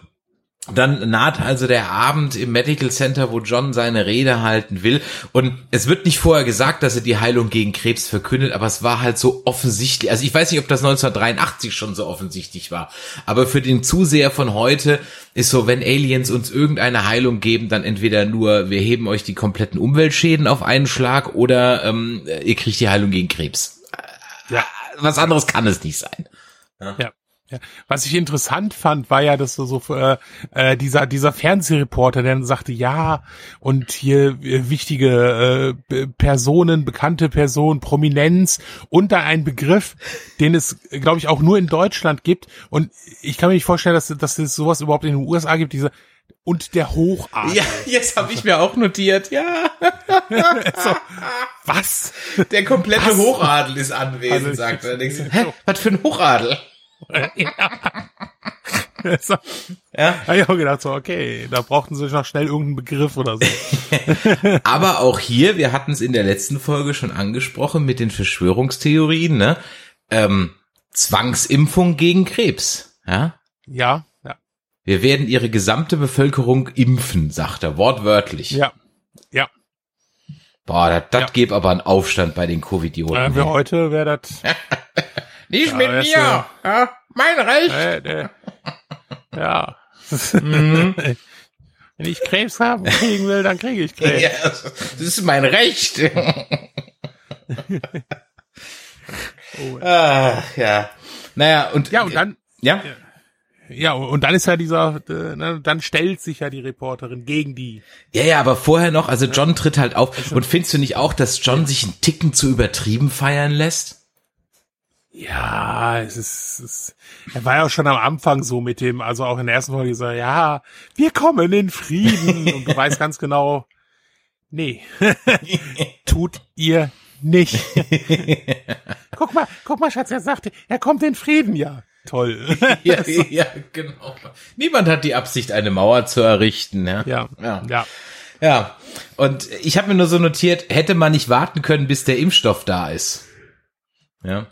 Dann naht also der Abend im Medical Center, wo John seine Rede halten will. Und es wird nicht vorher gesagt, dass er die Heilung gegen Krebs verkündet, aber es war halt so offensichtlich. Also ich weiß nicht, ob das 1983 schon so offensichtlich war. Aber für den Zuseher von heute ist so, wenn Aliens uns irgendeine Heilung geben, dann entweder nur, wir heben euch die kompletten Umweltschäden auf einen Schlag oder ähm, ihr kriegt die Heilung gegen Krebs. Ja. Was anderes kann es nicht sein. Ja. Ja. Was ich interessant fand, war ja, dass so, so äh, äh, dieser dieser Fernsehreporter, der dann sagte, ja, und hier äh, wichtige äh, Personen, bekannte Personen, Prominenz und da ein Begriff, den es, glaube ich, auch nur in Deutschland gibt. Und ich kann mir nicht vorstellen, dass, dass es sowas überhaupt in den USA gibt, diese und der Hochadel. Ja, jetzt habe ich mir auch notiert, ja. so, was? Der komplette Was? Hochadel ist anwesend, Also, sagt er. Hä, was für ein Hochadel? So. Ja. Hab ich auch gedacht, so, okay, da brauchten sie noch schnell irgendeinen Begriff oder so. Aber auch hier, wir hatten es in der letzten Folge schon angesprochen mit den Verschwörungstheorien, ne? Ähm, Zwangsimpfung gegen Krebs. Ja. Ja, ja, Wir werden ihre gesamte Bevölkerung impfen, sagt er, wortwörtlich. ja, ja. Boah, das, das Ja. gäbe aber einen Aufstand bei den Covidioten. Äh, für heute wäre das, Nicht Ja, mit mir! Ja, mein Recht! äh, äh, ja. Mhm. Wenn ich Krebs haben kriegen will, dann kriege ich Krebs. Ja, das ist mein Recht. Oh. Ach, ja. Naja, und, Ja, und dann, ja, ja, und dann ist ja dieser, äh, ne, dann stellt sich ja die Reporterin gegen die. ja, ja, aber vorher noch, also John tritt halt auf. Und findest du nicht auch, dass John sich einen Ticken zu übertrieben feiern lässt? Ja, es ist, es ist, er war ja auch schon am Anfang so mit dem, also auch in der ersten Folge so, ja, wir kommen in Frieden und du weißt ganz genau, nee, tut ihr nicht. guck mal, guck mal, Schatz, er sagte, er kommt in Frieden, ja, toll. Ja, ja, genau. Niemand hat die Absicht, eine Mauer zu errichten. Ja, ja, ja. ja. ja. Und ich habe mir nur so notiert, hätte man nicht warten können, bis der Impfstoff da ist. Ja.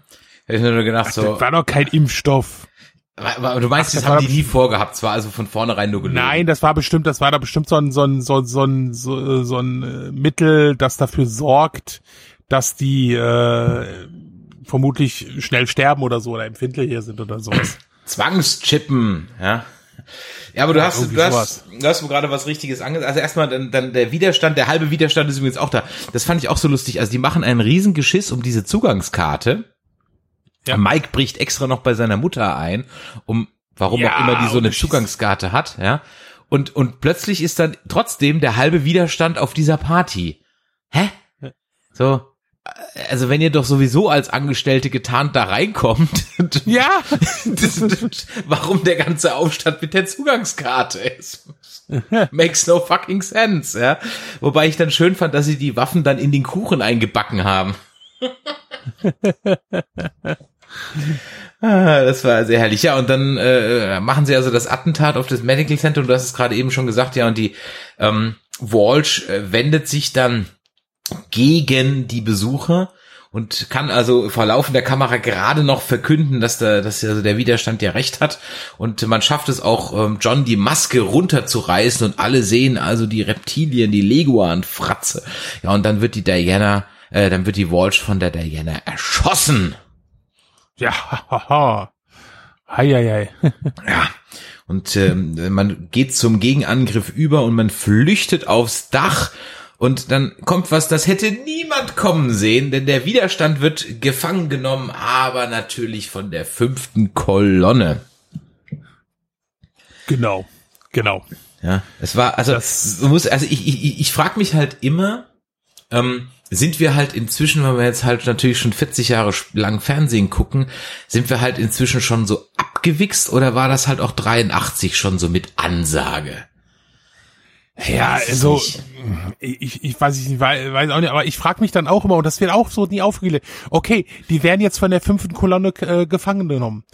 Ich mir nur gedacht, so, Das war doch kein Impfstoff. du meinst, Ach, das das haben die nie vorgehabt, zwar also von vornherein nur gelogen. Nein, das war bestimmt, das war da bestimmt so ein, so ein, so, so ein, so, so ein äh, Mittel, das dafür sorgt, dass die äh, vermutlich schnell sterben oder so oder empfindlicher sind oder sowas. Zwangschippen, ja. Ja, aber du hast, irgendwie du hast, du hast gerade was Richtiges angesagt. Also erstmal dann, dann der Widerstand, der halbe Widerstand ist übrigens auch da. Das fand ich auch so lustig. Also die machen einen riesen Geschiss um diese Zugangskarte. Ja. Mike bricht extra noch bei seiner Mutter ein, um, warum Ja, auch immer die so eine Zugangskarte hat, ja. Und, und plötzlich ist dann trotzdem der halbe Widerstand auf dieser Party. Hä? So, also wenn ihr doch sowieso als Angestellte getarnt da reinkommt, Ja, das, das, warum der ganze Aufstand mit der Zugangskarte ist. Makes no fucking sense, ja. Wobei ich dann schön fand, dass sie die Waffen dann in den Kuchen eingebacken haben. ah, das war sehr herrlich. Ja, und dann äh, machen sie also das Attentat auf das Medical Center und du hast es gerade eben schon gesagt, ja, und die ähm, Walsh äh, wendet sich dann gegen die Besucher und kann also vor laufender Kamera gerade noch verkünden, dass der, dass also der Widerstand ja recht hat und man schafft es auch, ähm, John die Maske runterzureißen und alle sehen also die Reptilien, die Leguan-Fratze. Ja, und dann wird die Diana, äh, dann wird die Walsh von der Diana erschossen. Ja, haha. Hei, hei, hei. Ja. Und ähm, man geht zum Gegenangriff über und man flüchtet aufs Dach. Und dann kommt was, das hätte niemand kommen sehen, denn der Widerstand wird gefangen genommen, aber natürlich von der fünften Kolonne. Genau, genau. Ja, es war, also, Das- du musst, also ich, ich, ich frage mich halt immer, ähm, sind wir halt inzwischen, weil wir jetzt halt natürlich schon 40 Jahre lang Fernsehen gucken, sind wir halt inzwischen schon so abgewichst oder war das halt auch 83 schon so mit Ansage? Ja, also ich, ich weiß nicht, weiß, weiß auch nicht, aber ich frage mich dann auch immer, und das wird auch so nie aufgelegt, okay, die werden jetzt von der fünften Kolonne äh, gefangen genommen.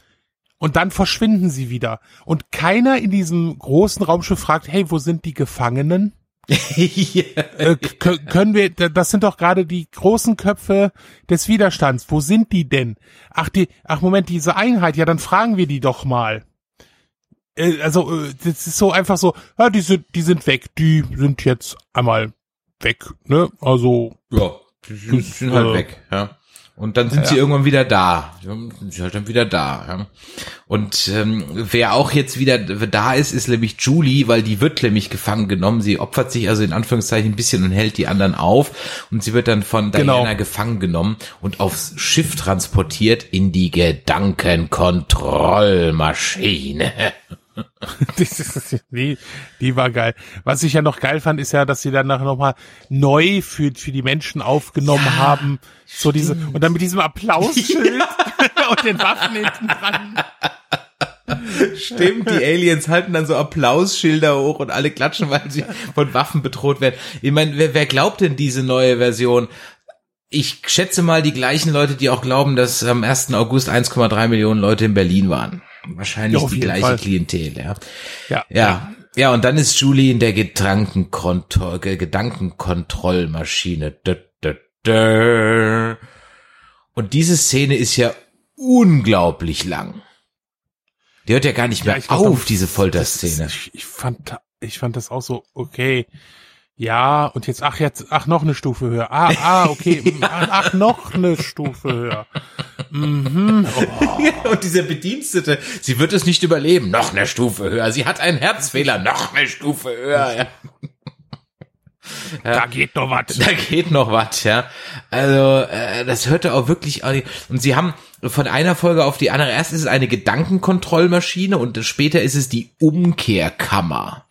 Und dann verschwinden sie wieder. Und keiner in diesem großen Raumschiff fragt, hey, wo sind die Gefangenen? Äh, können wir, da- das sind doch gerade die großen Köpfe des Widerstands. Wo sind die denn? Ach, die, ach Moment, diese Einheit, ja, dann fragen wir die doch mal. äh, also äh, das ist so einfach so, ja, die sind, die sind weg, die sind jetzt einmal weg, ne? Also Ja, die sind, Das, sind halt äh, weg, ja. Und dann sind ja. sie irgendwann wieder da. Sind sie halt dann wieder da. Ja. Und ähm, wer auch jetzt wieder da ist, ist nämlich Julie, weil die wird nämlich gefangen genommen. Sie opfert sich also in Anführungszeichen ein bisschen und hält die anderen auf. Und sie wird dann von Genau. Diana gefangen genommen und aufs Schiff transportiert in die Gedankenkontrollmaschine. die, die war geil. Was ich ja noch geil fand, ist ja, dass sie dann nachher nochmal neu für, für die Menschen aufgenommen Ja, haben. So diese, und dann mit diesem Applausschild und den Waffen hinten dran. Stimmt, die Aliens halten dann so Applausschilder hoch und alle klatschen, weil sie von Waffen bedroht werden. Ich meine, wer, wer glaubt denn diese neue Version? Ich schätze mal die gleichen Leute, die auch glauben, dass am 1. August 1,3 Millionen Leute in Berlin waren. Wahrscheinlich Ja, die gleiche Fall. Klientel, ja. Ja. Ja. Ja, und dann ist Julie in der Gedankenkontroll Ge- Gedankenkontrollmaschine. Und diese Szene ist ja unglaublich lang. Die hört ja gar nicht mehr Ja, glaub, auf, diese Folterszene. ist- Ich, ich fand, ich fand das auch so, okay. Ja, und jetzt, ach, jetzt, ach, noch eine Stufe höher. Ah, ah, okay. mm, ach, ach, noch eine Stufe höher. Mhm. Oh, Und dieser Bedienstete, sie wird es nicht überleben. Noch eine Stufe höher. Sie hat einen Herzfehler. Noch eine Stufe höher. Ja. da geht noch was. Da geht noch was, ja. Also, äh, das hörte auch wirklich. Und sie haben von einer Folge auf die andere. Erst ist es eine Gedankenkontrollmaschine und später ist es die Umkehrkammer.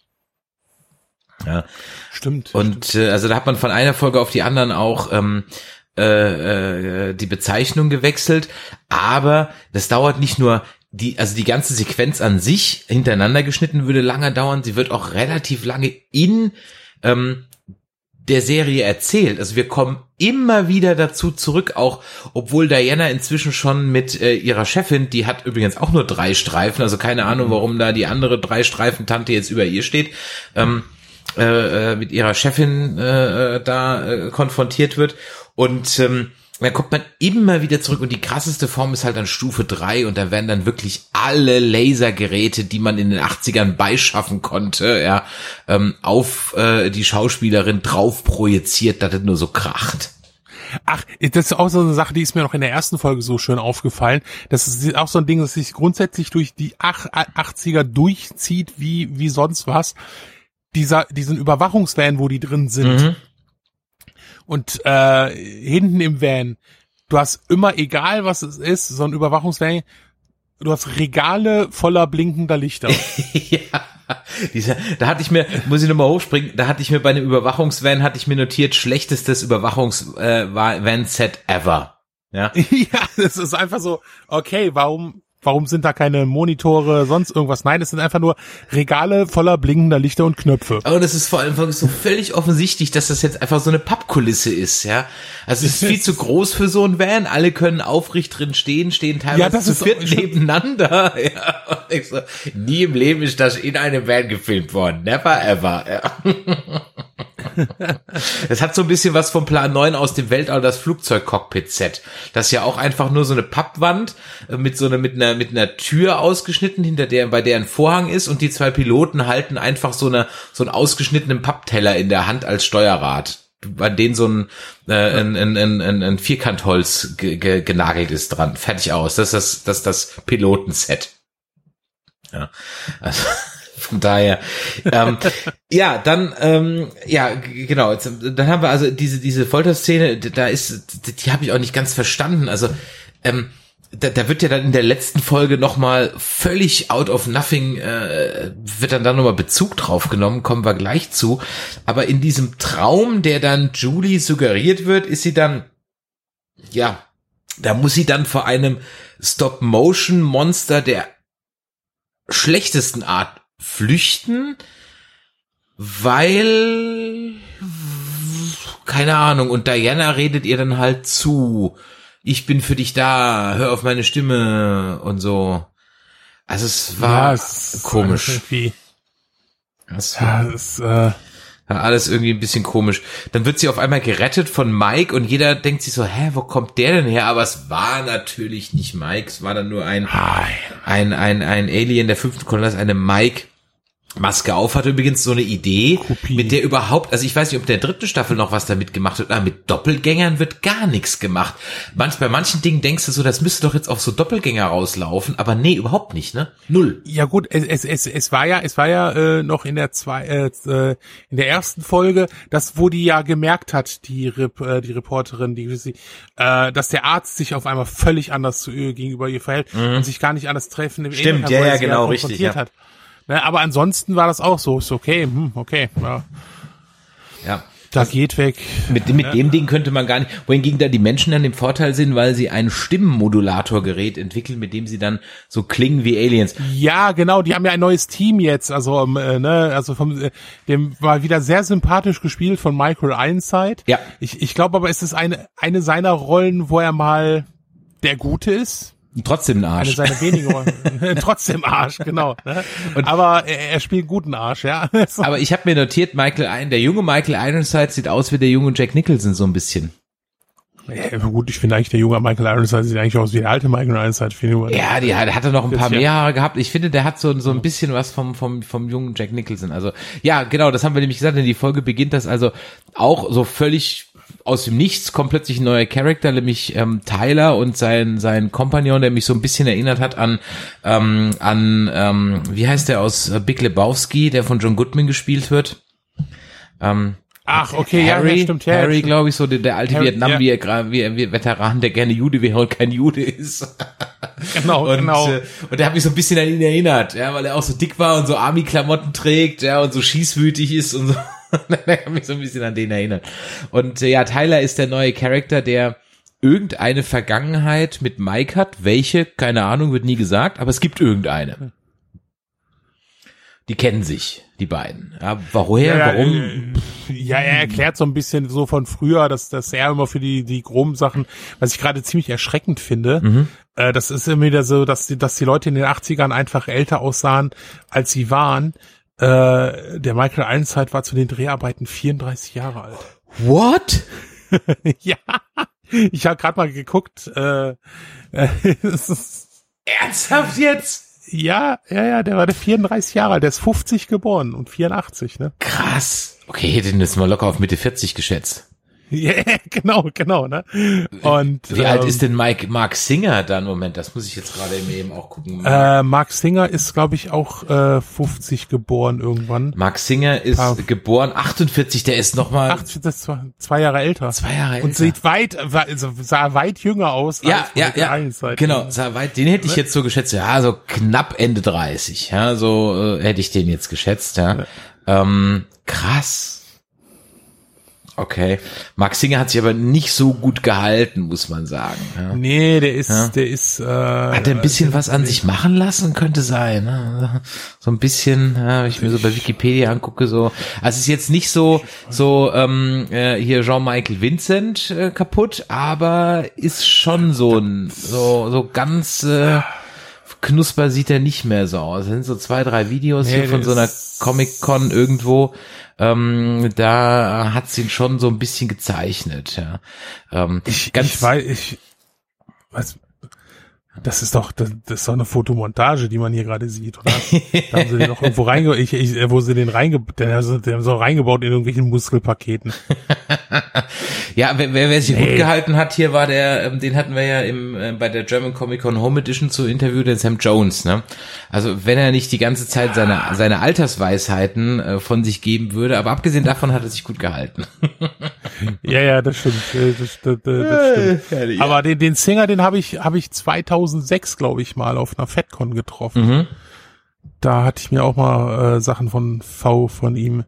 Ja. Stimmt. Und äh, also da hat man von einer Folge auf die anderen auch ähm, äh, äh, die Bezeichnung gewechselt, aber das dauert nicht nur die, also die ganze Sequenz an sich hintereinander geschnitten würde lange dauern, sie wird auch relativ lange in ähm, der Serie erzählt. Also wir kommen immer wieder dazu zurück, auch obwohl Diana inzwischen schon mit äh, ihrer Chefin, die hat übrigens auch nur drei Streifen, also keine Ahnung, warum da die andere drei Streifen Tante jetzt über ihr steht, ähm, äh, äh, mit ihrer Chefin äh, äh, da äh, konfrontiert wird und ähm, dann kommt man immer wieder zurück und die krasseste Form ist halt dann Stufe 3 und da werden dann wirklich alle Lasergeräte, die man in den 80ern beischaffen konnte, ja, ähm, auf äh, die Schauspielerin drauf projiziert, dass das nur so kracht. Ach, das ist auch so eine Sache, die ist mir noch in der ersten Folge so schön aufgefallen. Das ist auch so ein Ding, das sich grundsätzlich durch die Ach- 80er durchzieht, wie, wie sonst was. Dieser, diesen Überwachungsvan, wo die drin sind. Mhm. Und äh, hinten im Van, du hast immer, egal was es ist, so ein Überwachungsvan, du hast Regale voller blinkender Lichter. ja. Dieser, da hatte ich mir, muss ich nochmal hochspringen, da hatte ich mir bei einem Überwachungsvan, hatte ich mir notiert, schlechtestes Überwachungsvan-Set ever. Ja. ja, das ist einfach so, okay, warum, warum sind da keine Monitore, sonst irgendwas? Nein, es sind einfach nur Regale voller blinkender Lichter und Knöpfe. Aber das ist vor allem so völlig offensichtlich, dass das jetzt einfach so eine Pappkulisse ist, ja. Also es ist viel zu groß für so ein Van. Alle können aufrecht drin stehen, stehen teilweise Ja, das zu ist viert nebeneinander. Ja. So, nie im Leben ist das in einem Van gefilmt worden. Never ever. Ja. Das hat so ein bisschen was vom Plan 9 aus dem Weltall, das Flugzeug-Cockpit-Set. Das ist ja auch einfach nur so eine Pappwand äh, mit so einer, mit einer, mit einer Tür ausgeschnitten, hinter der, bei der ein Vorhang ist und die zwei Piloten halten einfach so eine, so einen ausgeschnittenen Pappteller in der Hand als Steuerrad. Bei denen so ein, äh, ein, ein, ein, ein, Vierkantholz ge, ge, genagelt ist dran. Fertig aus. Das ist das, das, das Pilotenset. Ja. Also, von daher, ähm, ja, dann, ähm, ja, genau, jetzt, dann haben wir also diese, diese Folterszene, da ist, die, die habe ich auch nicht ganz verstanden, also, ähm, da, da wird ja dann in der letzten Folge nochmal völlig out of nothing, äh, wird dann da nochmal Bezug drauf genommen, kommen wir gleich zu, aber in diesem Traum, der dann Julie suggeriert wird, ist sie dann, ja, da muss sie dann vor einem Stop-Motion-Monster der schlechtesten Art flüchten, weil keine Ahnung und Diana redet ihr dann halt zu. Ich bin für dich da, hör auf meine Stimme und so. Also es war es ist komisch. Irgendwie, Es ja, es, äh, Ja, alles irgendwie ein bisschen komisch. Dann wird sie auf einmal gerettet von Mike und jeder denkt sich so, hä, wo kommt der denn her? Aber es war natürlich nicht Mike, es war dann nur ein, ein, ein, ein Alien der fünften Kolonie, eine Mike Maske auf hat übrigens so eine Idee, Kopie. mit der überhaupt, also ich weiß nicht, ob der dritten Staffel noch was damit gemacht wird, aber mit Doppelgängern wird gar nichts gemacht. Manch, bei manchen Dingen denkst du so, das müsste doch jetzt auf so Doppelgänger rauslaufen, aber nee, überhaupt nicht, ne? Null. Ja gut, es, es, es, es war ja, es war ja äh, noch in der zwei, äh, äh, in der ersten Folge, das wo die ja gemerkt hat, die Rep, äh, die Reporterin, die äh, dass der Arzt sich auf einmal völlig anders zu ihr gegenüber ihr verhält und sich gar nicht an das Treffen im Mhm. Stimmt, hat, ja, ja, genau, richtig, ja. Hat. Ne, aber ansonsten war das auch so, ist okay, hm, okay, ja, Ja. da geht weg. Mit, mit dem Ding könnte man gar nicht, wohingegen da die Menschen dann im Vorteil sind, weil sie ein Stimmenmodulatorgerät entwickeln, mit dem sie dann so klingen wie Aliens. Ja, genau, die haben ja ein neues Team jetzt, also ähm, äh, ne, also vom äh, dem war wieder sehr sympathisch gespielt von Michael Ironside. Ja. Ich, ich glaube aber, es ist eine eine seiner Rollen, wo er mal der Gute ist. Trotzdem ein Eine Arsch. seiner wenigen. Trotzdem Arsch, genau. Ne? aber er, er spielt guten Arsch, ja. So. Aber ich habe mir notiert, Michael ein, der junge Michael Ironside sieht aus wie der junge Jack Nicholson so ein bisschen. Ja, gut, ich finde eigentlich der junge Michael Ironside sieht eigentlich aus wie der alte Michael Ironside. Ja, die hat, hat er noch ein paar mehr Jahre gehabt. Ich finde, der hat so, so ein bisschen was vom, vom, vom jungen Jack Nicholson. Also, ja, genau, das haben wir nämlich gesagt, denn die Folge beginnt das also auch so völlig aus dem Nichts kommt plötzlich ein neuer Charakter, nämlich ähm, Tyler und sein sein Kompagnon, der mich so ein bisschen erinnert hat an ähm, an ähm, wie heißt der aus äh, Big Lebowski, der von John Goodman gespielt wird. Ähm, Ach, okay, Harry, ja, stimmt. Ja, Harry, glaube ich, so der, der alte Harry, Vietnam, ja. wie er wie, wie er Veteran, der gerne Jude wäre und kein Jude ist. Genau, Und, genau. äh, und der hat mich so ein bisschen an ihn erinnert, ja, weil er auch so dick war und so Army-Klamotten trägt, ja, und so schießwütig ist und so. der hat mich so ein bisschen an den erinnert. Und äh, ja, Tyler ist der neue Charakter, der irgendeine Vergangenheit mit Mike hat. Welche? Keine Ahnung, wird nie gesagt, aber es gibt irgendeine. Die kennen sich, die beiden. Ja, woher, Ja, warum? äh, Ja, er erklärt so ein bisschen so von früher, dass, dass er immer für die, die groben Sachen, was ich gerade ziemlich erschreckend finde, Mhm. äh, das ist immer wieder so, dass die, dass die Leute in den 80ern einfach älter aussahen, als sie waren. Äh, der Michael Ironside war zu den Dreharbeiten 34 Jahre alt. What? ja, ich habe gerade mal geguckt. Äh, äh, ist, Ernsthaft jetzt? ja, ja, ja, der war der 34 Jahre alt. Der ist 50 geboren und 84, ne? Krass. Okay, hätte ihn jetzt mal locker auf Mitte 40 geschätzt. Ja, genau, genau, ne? Und Wie alt ähm, ist denn Mike, Mark Singer dann? Moment, das muss ich jetzt gerade eben auch gucken. Äh, Mark Singer ist, glaube ich, auch äh, 50 geboren irgendwann. Mark Singer ist Ah. geboren 48, der ist noch mal 80, das ist zwei, zwei Jahre älter. zwei Jahre älter. Und sieht weit, also sah weit jünger aus. ja, als ja, ja, Ironside. genau, sah weit, den hätte ich jetzt so geschätzt, ja, so knapp Ende 30, ja, so äh, hätte ich den jetzt geschätzt, ja. Ähm, krass. Okay. Mark Singer hat sich aber nicht so gut gehalten, muss man sagen. Ja. Nee, der ist, Ja. der ist, äh, Hat er ein bisschen was an sich machen lassen? Könnte sein. Ne? So ein bisschen, ja, wenn ich mir so bei Wikipedia angucke, so. Also es ist jetzt nicht so, so ähm, äh, hier Jean-Michael Vincent äh, kaputt, aber ist schon so ein, so, so ganz äh, knusper sieht er nicht mehr so aus. Es sind so zwei, drei Videos Nee, hier von so einer Comic-Con irgendwo. Ähm, da hat's ihn schon so ein bisschen gezeichnet, ja. Ähm, ich, ganz ich weiß, ich, was, das ist doch, das, das ist doch eine Fotomontage, die man hier gerade sieht, oder? da haben sie den noch irgendwo reinge, ich, ich, wo sie den reinge, den, also, den haben sie auch reingebaut in irgendwelchen Muskelpaketen. Ja, wer, wer, wer sich Nee. gut gehalten hat, hier war der, ähm, den hatten wir ja im, äh, bei der German Comic Con Home Edition zu Interview, den Sam Jones, ne? Also wenn er nicht die ganze Zeit seine, seine Altersweisheiten äh, von sich geben würde, aber abgesehen davon hat er sich gut gehalten. Ja, ja, das stimmt. äh, Das, das, das stimmt. Ja. Aber den, den Singer, den habe ich, habe ich 2006, glaube ich, mal auf einer FedCon getroffen. Mhm. Da hatte ich mir auch mal äh, Sachen von V von ihm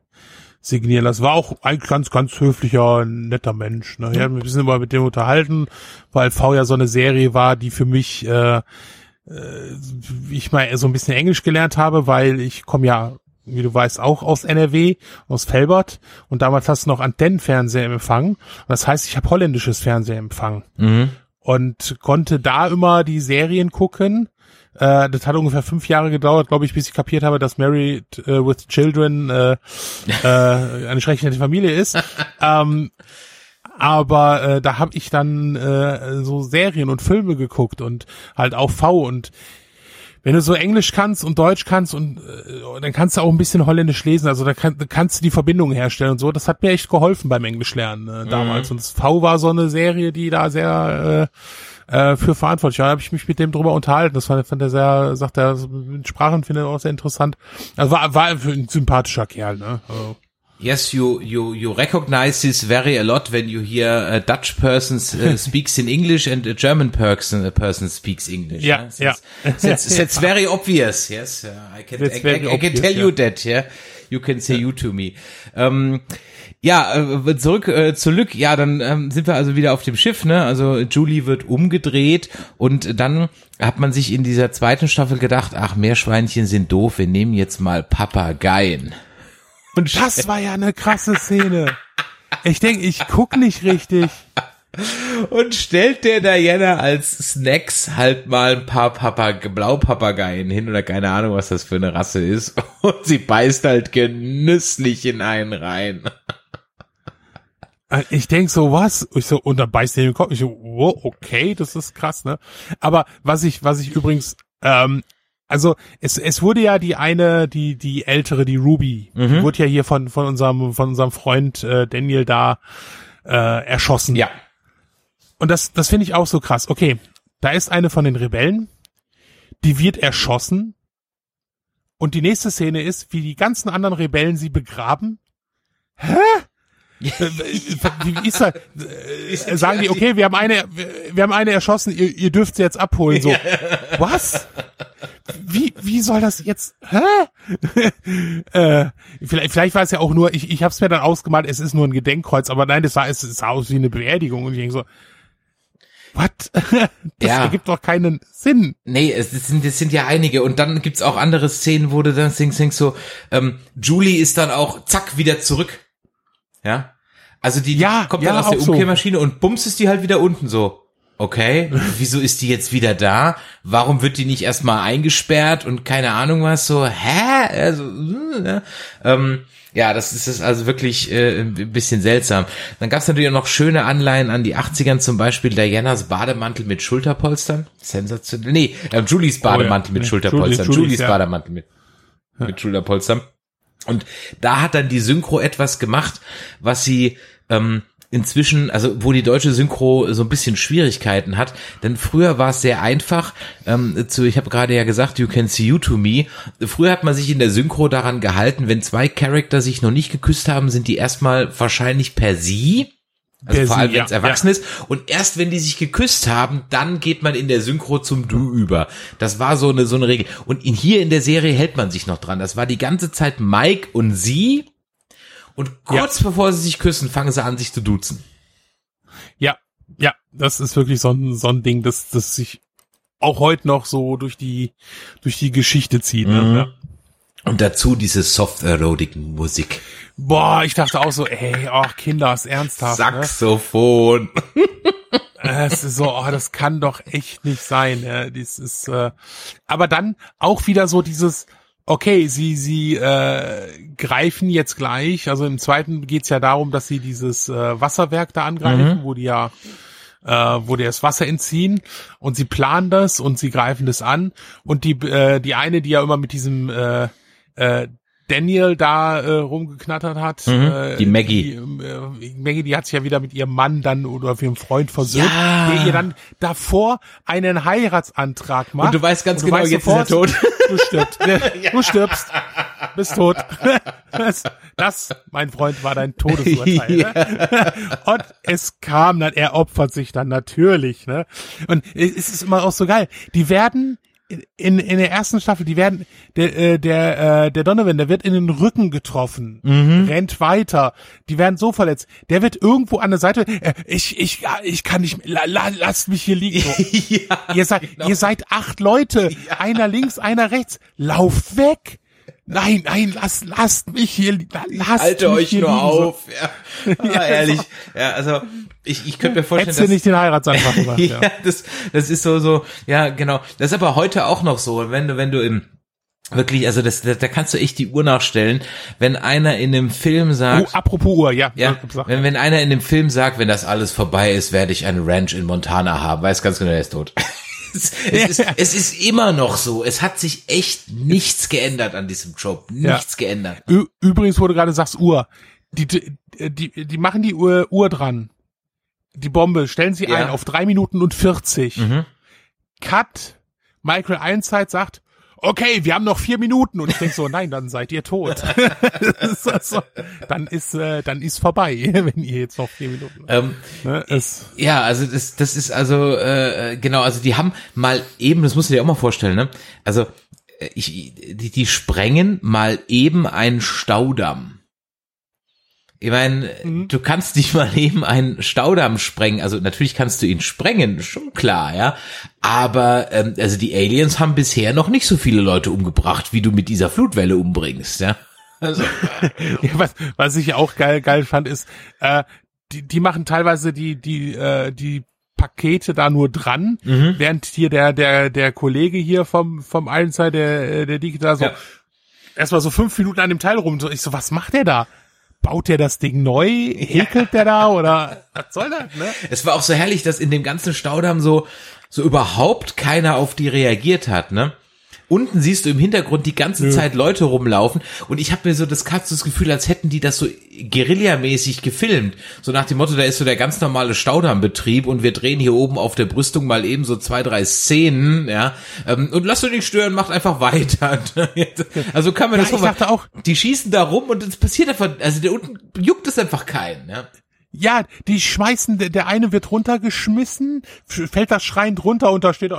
signieren lassen. War auch ein ganz, ganz höflicher, netter Mensch. Ne? Ich habe mich ein bisschen mal mit dem unterhalten, weil V ja so eine Serie war, die für mich, äh, äh, ich mal so ein bisschen Englisch gelernt habe, weil ich komme ja, wie du weißt, auch aus NRW, aus Felbert. Und damals hast du noch Antennenfernseher im Empfang. Und das heißt, ich habe holländisches Fernsehempfang Mhm. Und konnte da immer die Serien gucken, Äh, das hat ungefähr fünf Jahre gedauert, glaube ich, bis ich kapiert habe, dass Married äh, with Children äh, äh, eine schreckliche Familie ist. ähm, aber äh, da habe ich dann äh, so Serien und Filme geguckt und halt auch V und wenn du so Englisch kannst und Deutsch kannst und äh, dann kannst du auch ein bisschen Holländisch lesen, also da kann, kannst du die Verbindung herstellen und so. Das hat mir echt geholfen beim Englischlernen äh, damals. Mhm. Und das V war so eine Serie, die da sehr äh, äh, für verantwortlich war. Da habe ich mich mit dem drüber unterhalten. Das fand, fand er sehr, sagt er, mit Sprachen findet er auch sehr interessant. Also war, war ein sympathischer Kerl, ne? Also. Yes, you you you recognize this very a lot when you hear a Dutch person uh, speaks in English and a German person a person speaks English. Yeah, yeah. It's, it's, it's very obvious. Yes, uh, I can I, I, I, can tell yeah. you that. Yeah, you can say you to me. Um, ja, äh, zurück äh, zu Lück. Ja, dann ähm, sind wir also wieder auf dem Schiff. Ne, also Julie wird umgedreht und dann hat man sich in dieser zweiten Staffel gedacht, ach Meerschweinchen sind doof. Wir nehmen jetzt mal Papageien. Und das war ja eine krasse Szene. Ich denke, ich guck nicht richtig. Und stellt der Diana als Snacks halt mal ein paar Papag Blaupapageien hin oder keine Ahnung, was das für eine Rasse ist. Und sie beißt halt genüsslich in einen rein. Ich denk so, was? Ich so, und dann beißt er den Kopf. Ich so, oh, okay, das ist krass, ne? Aber was ich, was ich übrigens ähm, also es, es wurde ja die eine, die die ältere, die Ruby, mhm. die wurde ja hier von von unserem von unserem Freund äh, Daniel da äh, erschossen. Ja. Und das das finde ich auch so krass. Okay, da ist eine von den Rebellen, die wird erschossen. Und die nächste Szene ist, wie die ganzen anderen Rebellen sie begraben. Hä? Ist? Äh, sagen die, okay, wir haben eine, wir haben eine erschossen, ihr, ihr dürft sie jetzt abholen. So, was? Wie, wie soll das jetzt? Hä? äh, vielleicht, vielleicht war es ja auch nur, ich, ich habe es mir dann ausgemalt, es ist nur ein Gedenkkreuz, aber nein, das sah, es sah aus wie eine Beerdigung und ich denke so, What? Das ja. ergibt doch keinen Sinn. Nee, es sind, es sind ja einige. Und dann gibt's auch andere Szenen, wo du dann denkst, denkst so, ähm, Julie ist dann auch zack wieder zurück ja. Also die, ja, kommt ja, dann aus der Umkehrmaschine so. und bums ist die halt wieder unten so. Okay, wieso ist die jetzt wieder da? Warum wird die nicht erstmal eingesperrt und keine Ahnung was so? Hä? Also, äh, ähm, ja, das ist es also wirklich äh, ein bisschen seltsam. Dann gab es natürlich auch noch schöne Anleihen an die 80ern, zum Beispiel Dianas Bademantel mit Schulterpolstern. Sensationell. Nee, äh, Julies Bademantel oh ja. mit Schulterpolstern. Julies, Julies, Julies ja. Bademantel mit, mit Schulterpolstern. Und da hat dann die Synchro etwas gemacht, was sie ähm, inzwischen, also wo die deutsche Synchro so ein bisschen Schwierigkeiten hat, denn früher war es sehr einfach, ähm, zu, ich habe gerade ja gesagt, you can see you to me, früher hat man sich in der Synchro daran gehalten, wenn zwei Charakter sich noch nicht geküsst haben, sind die erstmal wahrscheinlich per sie, also vor allem, wenn es ja, erwachsen ja. ist. Und erst wenn die sich geküsst haben, dann geht man in der Synchro zum Du über. Das war so eine, so eine Regel. Und in, hier in der Serie hält man sich noch dran. Das war die ganze Zeit Mike und sie. Und kurz ja. bevor sie sich küssen, fangen sie an, sich zu duzen. Ja, ja, das ist wirklich so ein, so ein Ding, das, das sich auch heute noch so durch die, durch die Geschichte zieht. Ne? Mhm. Ne? Und dazu diese soft erotic Musik. Boah, ich dachte auch so, ey, ach Kinder, ist ernsthaft. Ne? Saxophon. Ne? Es ist so, oh, das kann doch echt nicht sein. Ja, dies ist, äh, aber dann auch wieder so dieses, okay, sie sie äh, greifen jetzt gleich. Also im zweiten geht's ja darum, dass sie dieses äh, Wasserwerk da angreifen, mhm. wo die ja äh, wo die das Wasser entziehen und sie planen das und sie greifen das an und die äh, die eine, die ja immer mit diesem äh, äh, Daniel da äh, rumgeknattert hat. Mhm, äh, die Maggie. Die, äh, Maggie, die hat sich ja wieder mit ihrem Mann dann oder mit ihrem Freund versöhnt, ja. der ihr dann davor einen Heiratsantrag macht. Und du weißt ganz du genau, weißt jetzt sofort, ist er tot. Du stirbst. ja. Du stirbst. Bist tot. Das, das, mein Freund, war dein Todesurteil. Ne? Ja. Ne? Und es kam dann, er opfert sich dann natürlich. Ne? Und es ist immer auch so geil. Die werden in, in der ersten Staffel, die werden, der, äh, der, äh, der Donovan, der wird in den Rücken getroffen, mhm. rennt weiter, die werden so verletzt, der wird irgendwo an der Seite, äh, ich, ich, ich kann nicht, la, la, lasst mich hier liegen. So. ja, ihr seid, genau. ihr seid acht Leute, ja. einer links, einer rechts, lauft weg. Nein, nein, lasst, lasst mich hier, lasst Halte mich euch hier nur liegen. auf. Ja, ah, Ja, ehrlich. Ja, also ich, ich könnte mir vorstellen, Hättest dass nicht den Heiratsantrag gemacht, ja, ja. das, das ist so, so, ja, genau. Das ist aber heute auch noch so, wenn du, wenn du im, wirklich, also das, da, da kannst du echt die Uhr nachstellen, wenn einer in einem Film Oh, sagt, apropos Uhr, ja. ja, wenn, wenn einer in dem Film sagt, wenn das alles vorbei ist, werde ich eine Ranch in Montana haben, weiß ganz genau, er ist tot. Es, ist, es ist immer noch so. Es hat sich echt nichts geändert an diesem Job. Ja. Nichts geändert. Ü Übrigens, wo du gerade sagst, Uhr. Die, die, die, machen die Uhr, Uhr dran. Die Bombe, stellen sie Ja. ein auf drei Minuten und 40. Mhm. Cut. Michael Einside sagt, okay, wir haben noch vier Minuten. Und ich denk so, nein, dann seid ihr tot. Ist also, dann ist, äh, dann ist vorbei, wenn ihr jetzt noch vier Minuten. Ähm, Ne, Ja, also das, das ist also äh, genau, also die haben mal eben, das musst du dir auch mal vorstellen, ne? Also äh, ich, die, die sprengen mal eben einen Staudamm. Ich meine, Mhm. du kannst nicht mal eben einen Staudamm sprengen. Also natürlich kannst du ihn sprengen, schon klar, ja. Aber ähm, also die Aliens haben bisher noch nicht so viele Leute umgebracht, wie du mit dieser Flutwelle umbringst, ja. Also Ja, was, was ich auch geil, geil fand, ist, äh, die, die machen teilweise die, die, äh, die Pakete da nur dran, Mhm. während hier der, der, der Kollege hier vom, vom Einside, der, äh, der Digital so, Ja. erstmal so fünf Minuten an dem Teil rum. Ich so, was macht der da? Baut der das Ding neu? Häkelt der da? Oder was soll das, ne? Es war auch so herrlich, dass in dem ganzen Staudamm so, so überhaupt keiner auf die reagiert hat, ne? Unten siehst du im Hintergrund die ganze Zeit Leute rumlaufen und ich habe mir so das das Gefühl, als hätten die das so guerillamäßig gefilmt. So nach dem Motto, da ist so der ganz normale Staudammbetrieb und wir drehen hier oben auf der Brüstung mal eben so zwei, drei Szenen, ja. Ähm, Und lass du nicht stören, macht einfach weiter. Also kann man Ja, das ich dachte auch, Die schießen da rum und es passiert einfach, also der unten juckt es einfach keinen, ja. Ja, die schmeißen, der, eine wird runtergeschmissen, fällt das schreiend runter und da steht,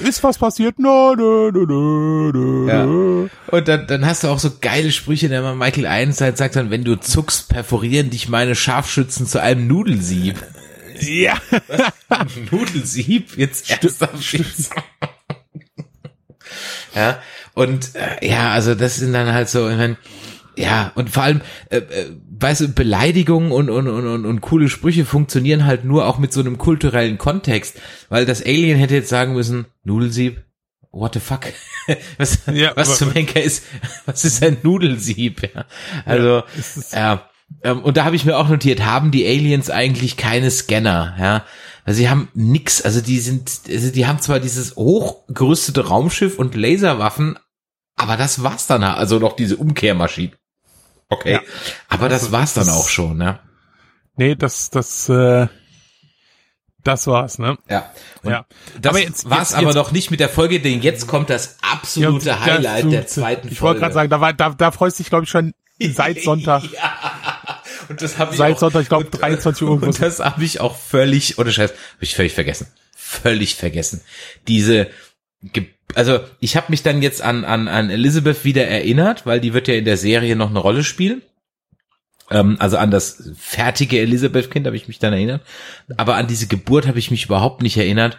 ist was passiert? No, no, no, no, no. Ja. Und dann, dann hast du auch so geile Sprüche, der mal Michael Einseit sagt dann, wenn du zuckst, perforieren dich meine Scharfschützen zu einem Nudelsieb. Ja. Nudelsieb? Jetzt ernsthaft. Ja, und äh, ja, also das sind dann halt so, ich mein, ja, und vor allem, äh, äh, weißt du, Beleidigungen und, und, und, und, und coole Sprüche funktionieren halt nur auch mit so einem kulturellen Kontext, weil das Alien hätte jetzt sagen müssen, Nudelsieb, what the fuck? was Ja, was zum Henker ist, was ist ein Nudelsieb? Ja, also, ja, ähm, und da habe ich mir auch notiert, haben die Aliens eigentlich keine Scanner, ja? Also sie haben nix, also die sind, also die haben zwar dieses hochgerüstete Raumschiff und Laserwaffen, aber das war's dann, also noch diese Umkehrmaschine. Okay. Ja. Aber das Also war's dann das- auch schon, ne? Nee, das, das, äh, das war's, ne? Ja. Und Ja. Das Aber jetzt- war's jetzt- aber jetzt- noch nicht mit der Folge, denn jetzt kommt das absolute Ja, Highlight der zweiten Ich wollte Folge. gerade sagen, da, war, da, da freust du dich, glaube ich, schon seit Sonntag. Und das habe ich Seit auch, Sonntag, ich glaube, äh, 23 Uhr. Und das habe ich auch völlig, oder Scheiß, habe ich völlig vergessen. Völlig vergessen. Diese, also ich habe mich dann jetzt an, an, an Elizabeth wieder erinnert, weil die wird ja in der Serie noch eine Rolle spielen. Ähm, also an das fertige Elizabeth-Kind habe ich mich dann erinnert. Aber an diese Geburt habe ich mich überhaupt nicht erinnert.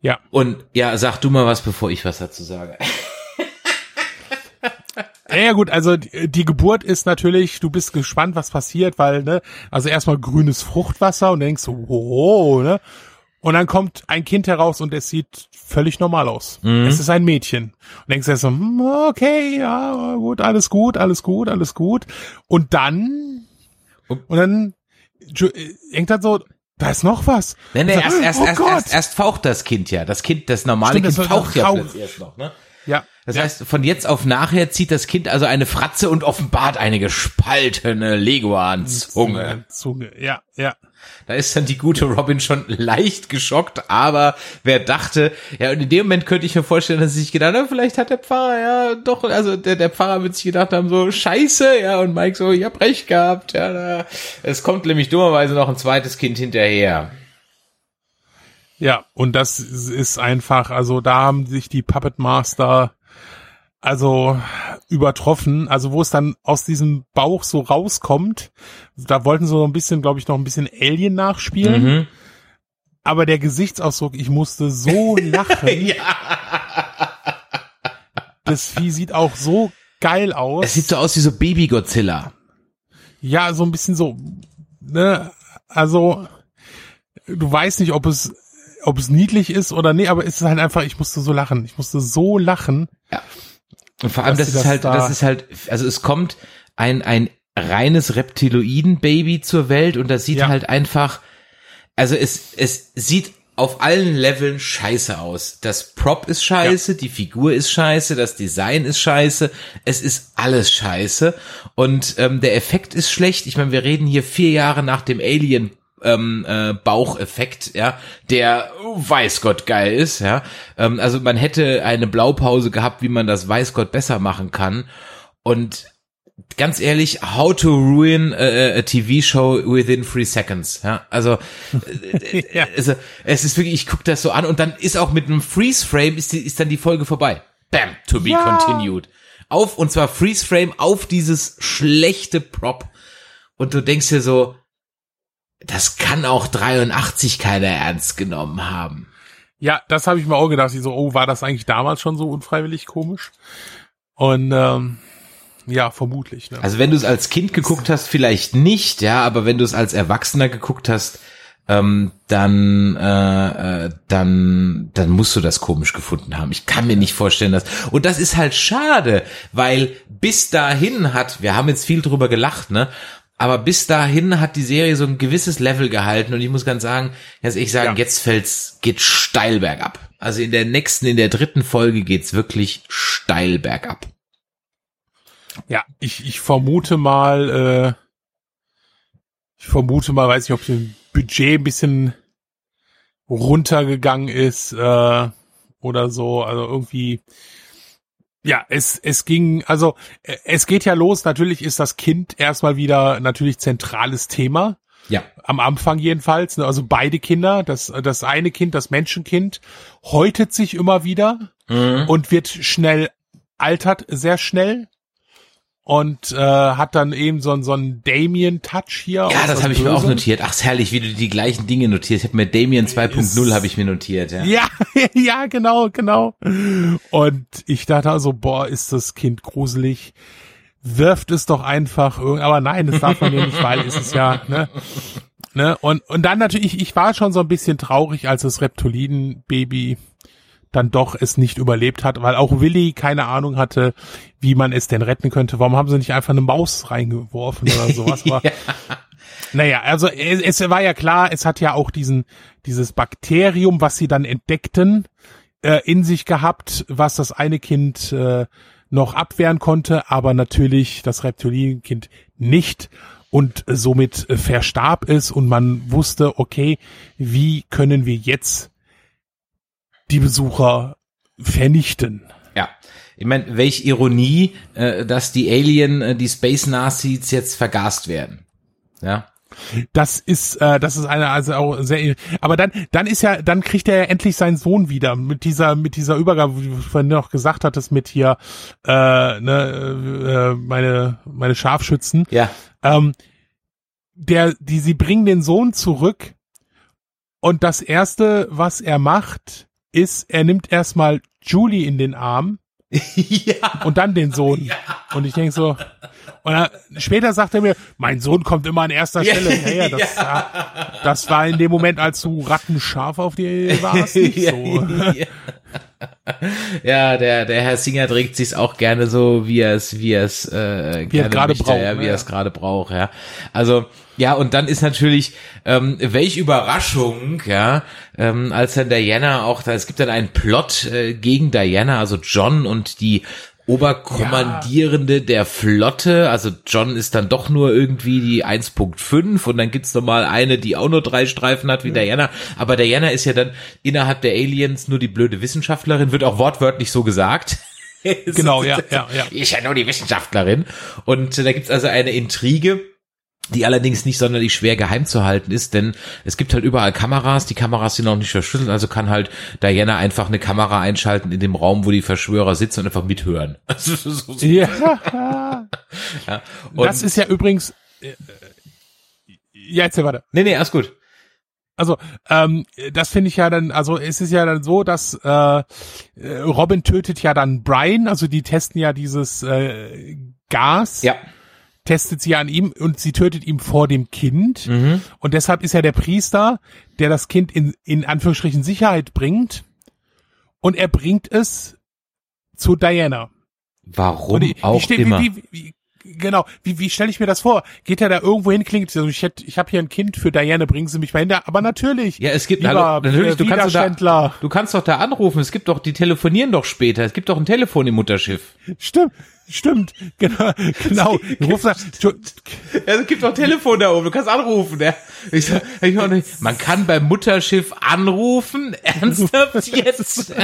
Ja. Und ja, sag du mal was, bevor ich was dazu sage. Ja, ja gut, also die, Geburt ist natürlich, du bist gespannt, was passiert, weil, ne, also erstmal grünes Fruchtwasser und denkst wow, ne? Und dann kommt ein Kind heraus und es sieht völlig normal aus. Es ist ein Mädchen. Und denkst dir so, hm, okay, ja, gut, alles gut, alles gut, alles gut. Und dann, Und- dann äh, denkt dann so, da ist noch was. Nee, nee, erst, erst, oh erst, erst, faucht das Kind ja. Das Kind, das normale Kind faucht ja plötzlich erst noch, ne? Ja. Das ja. heißt, von jetzt auf nachher zieht das Kind also eine Fratze und offenbart eine gespaltene Leguan-Zunge. Zunge, ja, ja. Da ist dann die gute Robin schon leicht geschockt, aber wer dachte, ja, und in dem Moment könnte ich mir vorstellen, dass sie sich gedacht haben, vielleicht hat der Pfarrer ja doch, also der, der Pfarrer wird sich gedacht haben, so, scheiße, ja, und Mike so, ich hab recht gehabt, ja, da, es kommt nämlich dummerweise noch ein zweites Kind hinterher. Ja, und das ist einfach, also da haben sich die Puppet Master also übertroffen, also wo es dann aus diesem Bauch so rauskommt, da wollten sie so ein bisschen, glaube ich, noch ein bisschen Alien nachspielen, Mhm. aber der Gesichtsausdruck, ich musste so lachen. Ja. Das Vieh sieht auch so geil aus. Es sieht so aus wie so Baby-Godzilla. Ja, so ein bisschen so, ne, also, du weißt nicht, ob es, ob es niedlich ist oder nee, aber es ist halt einfach, ich musste so lachen. Ich musste so lachen. Und vor allem, das ist halt, da- das ist halt, also es kommt ein, ein reines Reptiloiden-Baby zur Welt und das sieht Ja. halt einfach, also es, es sieht auf allen Leveln scheiße aus. Das Prop ist scheiße, die Figur ist scheiße, das Design ist scheiße, es ist alles scheiße und ähm, der Effekt ist schlecht. Ich meine, wir reden hier vier Jahre nach dem Alien ähm, äh, Baucheffekt, ja, der weiß Gott geil ist, ja. Ähm, also man hätte eine Blaupause gehabt, wie man das weiß Gott besser machen kann. Und ganz ehrlich, how to ruin a, a TV show within three seconds, ja. Also, äh, Ja. also es ist wirklich, ich gucke das so an und dann ist auch mit einem Freeze Frame ist, die, ist dann die Folge vorbei. Bam, to be Ja. continued. Auf und zwar Freeze Frame auf dieses schlechte Prop und du denkst dir so, das kann auch 83 keiner ernst genommen haben. Ja, das habe ich mir auch gedacht. Ich so, oh, war das eigentlich damals schon so unfreiwillig komisch? Und ähm, ja, vermutlich. Ne? Also wenn du es als Kind geguckt hast, vielleicht nicht, ja, aber wenn du es als Erwachsener geguckt hast, ähm, dann, äh, äh, dann, dann musst du das komisch gefunden haben. Ich kann mir nicht vorstellen, dass. Und das ist halt schade, weil bis dahin hat, wir haben jetzt viel drüber gelacht, ne? Aber bis dahin hat die Serie so ein gewisses Level gehalten und ich muss ganz sagen, ganz ehrlich sagen, Ja. jetzt fällt's, geht steil bergab. Also in der nächsten, in der dritten Folge geht's wirklich steil bergab. Ja, ich, ich vermute mal, äh, ich vermute mal, weiß nicht, ob das Budget ein bisschen runtergegangen ist äh, oder so. Also irgendwie, ja, es, es ging, also äh, es geht ja los. Natürlich ist das Kind erstmal wieder natürlich zentrales Thema. Ja. Am Anfang jedenfalls. Ne? Also beide Kinder, das, das eine Kind, das Menschenkind, häutet sich immer wieder Mhm. und wird schnell altert sehr schnell und äh, hat dann eben so, einen- so einen Damien-Touch hier. Ja, das habe ich mir auch notiert. Ach, ist herrlich, wie du die gleichen Dinge notierst. Ich habe mir Damien 2.0 Ist- habe ich mir notiert, ja. Ja, ja, genau, genau. Und ich dachte also, boah, ist das Kind gruselig. Wirft es doch einfach aber nein, das darf man ja nicht, weil es ist ja, ne? Ne? Und, und dann natürlich, ich war schon so ein bisschen traurig, als das Reptiliden-Baby dann doch es nicht überlebt hat, weil auch Willi keine Ahnung hatte, wie man es denn retten könnte. Warum haben sie nicht einfach eine Maus reingeworfen oder sowas? Aber, Naja, also es, es war ja klar, es hat ja auch diesen, dieses Bakterium, was sie dann entdeckten, äh, in sich gehabt, was das eine Kind äh, noch abwehren konnte, aber natürlich das Reptilienkind nicht und somit verstarb es und man wusste, okay, wie können wir jetzt die Besucher vernichten? Ja. Ich meine, welch Ironie, äh, dass die Alien, äh, die Space Nazis jetzt vergast werden. Ja. Das ist, äh, das ist eine, also auch sehr, aber dann, dann ist ja, dann kriegt er ja endlich seinen Sohn wieder mit dieser, mit dieser Übergabe, wie du vorhin noch gesagt hattest, mit hier, äh, ne, äh, meine, meine Scharfschützen. Ja. Ähm, der, die, sie bringen den Sohn zurück und das erste, was er macht, ist, er nimmt erstmal Julie in den Arm ja. und dann den Sohn. Und ich denke so, und er, später sagt er mir, mein Sohn kommt immer an erster Ja, Stelle. Ja, ja, das, war, das war in dem Moment, als du rattenscharf auf dir warst, nicht so. ja. ja, der, der Herr Singer trägt sich's auch gerne so, wie er es, wie er es, äh, gerne gerade braucht, ja, ne, wie er ja. es gerade braucht, ja. Also, ja, und dann ist natürlich, ähm, welch Überraschung, ja, ähm, als dann Diana auch da, es gibt dann einen Plot äh, gegen Diana, also John und die Oberkommandierende der Flotte, also John ist dann doch nur irgendwie die 1.5 und dann gibt's noch mal eine, die auch nur drei Streifen hat wie Diana, aber Diana ist ja dann innerhalb der Aliens nur die blöde Wissenschaftlerin, wird auch wortwörtlich so gesagt. Genau, ja, ja, ja. Die ist ja nur die Wissenschaftlerin. Und äh, da gibt's also eine Intrige, die allerdings nicht sonderlich schwer geheim zu halten ist, denn es gibt halt überall Kameras, die Kameras sind noch nicht verschlüsselt, also kann halt Diana einfach eine Kamera einschalten in dem Raum, wo die Verschwörer sitzen und einfach mithören. Also, so, so, Ja. ja. Das ist ja übrigens, äh, äh, ja, erzähl weiter. nee, nee, alles gut. Also, ähm, das finde ich ja dann, also es ist ja dann so, dass äh, äh, Robin tötet ja dann Brian, also die testen ja dieses äh, Gas. Ja. Testet sie an ihm und sie tötet ihn vor dem Kind. Mhm. Und deshalb ist ja der Priester, der das Kind in, in Anführungsstrichen Sicherheit bringt. Und er bringt es zu Diana. Warum ich, auch ich steh, immer. Wie, wie, genau, wie, wie stelle ich mir das vor? Geht er da irgendwo hin, klingt so, ich, hätt- ich habe hier ein Kind für Diana, bringen Sie mich mal hin. Aber natürlich. ja, es gibt lieber, hallo, natürlich, äh, du kannst, doch da, du kannst doch da anrufen. Es gibt doch, die telefonieren doch später. Es gibt doch ein Telefon im Mutterschiff. Stimmt, stimmt, genau, genau. Ruf da, tu- Ja, es gibt doch Telefon da oben. Du kannst anrufen. Ja. Ich, sag- ich nicht. Man kann beim Mutterschiff anrufen. Ernsthaft jetzt?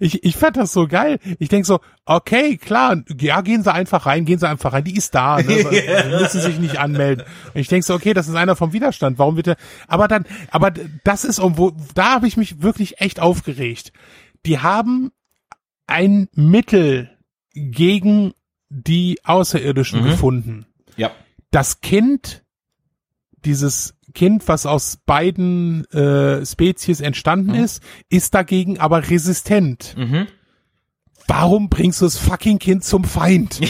ich, ich fand das so geil. Ich denk so, okay, klar, ja, gehen Sie einfach rein, gehen Sie einfach rein, die ist da, ne? Sie müssen sich nicht anmelden. Und ich denk so, okay, das ist einer vom Widerstand, warum bitte? Aber dann, aber das ist, um wo, da habe ich mich wirklich echt aufgeregt. Die haben ein Mittel gegen die Außerirdischen gefunden. Ja. Das Kind, dieses Kind, was aus beiden äh, Spezies entstanden ist, ist dagegen aber resistent. Mhm. Warum bringst du das fucking Kind zum Feind?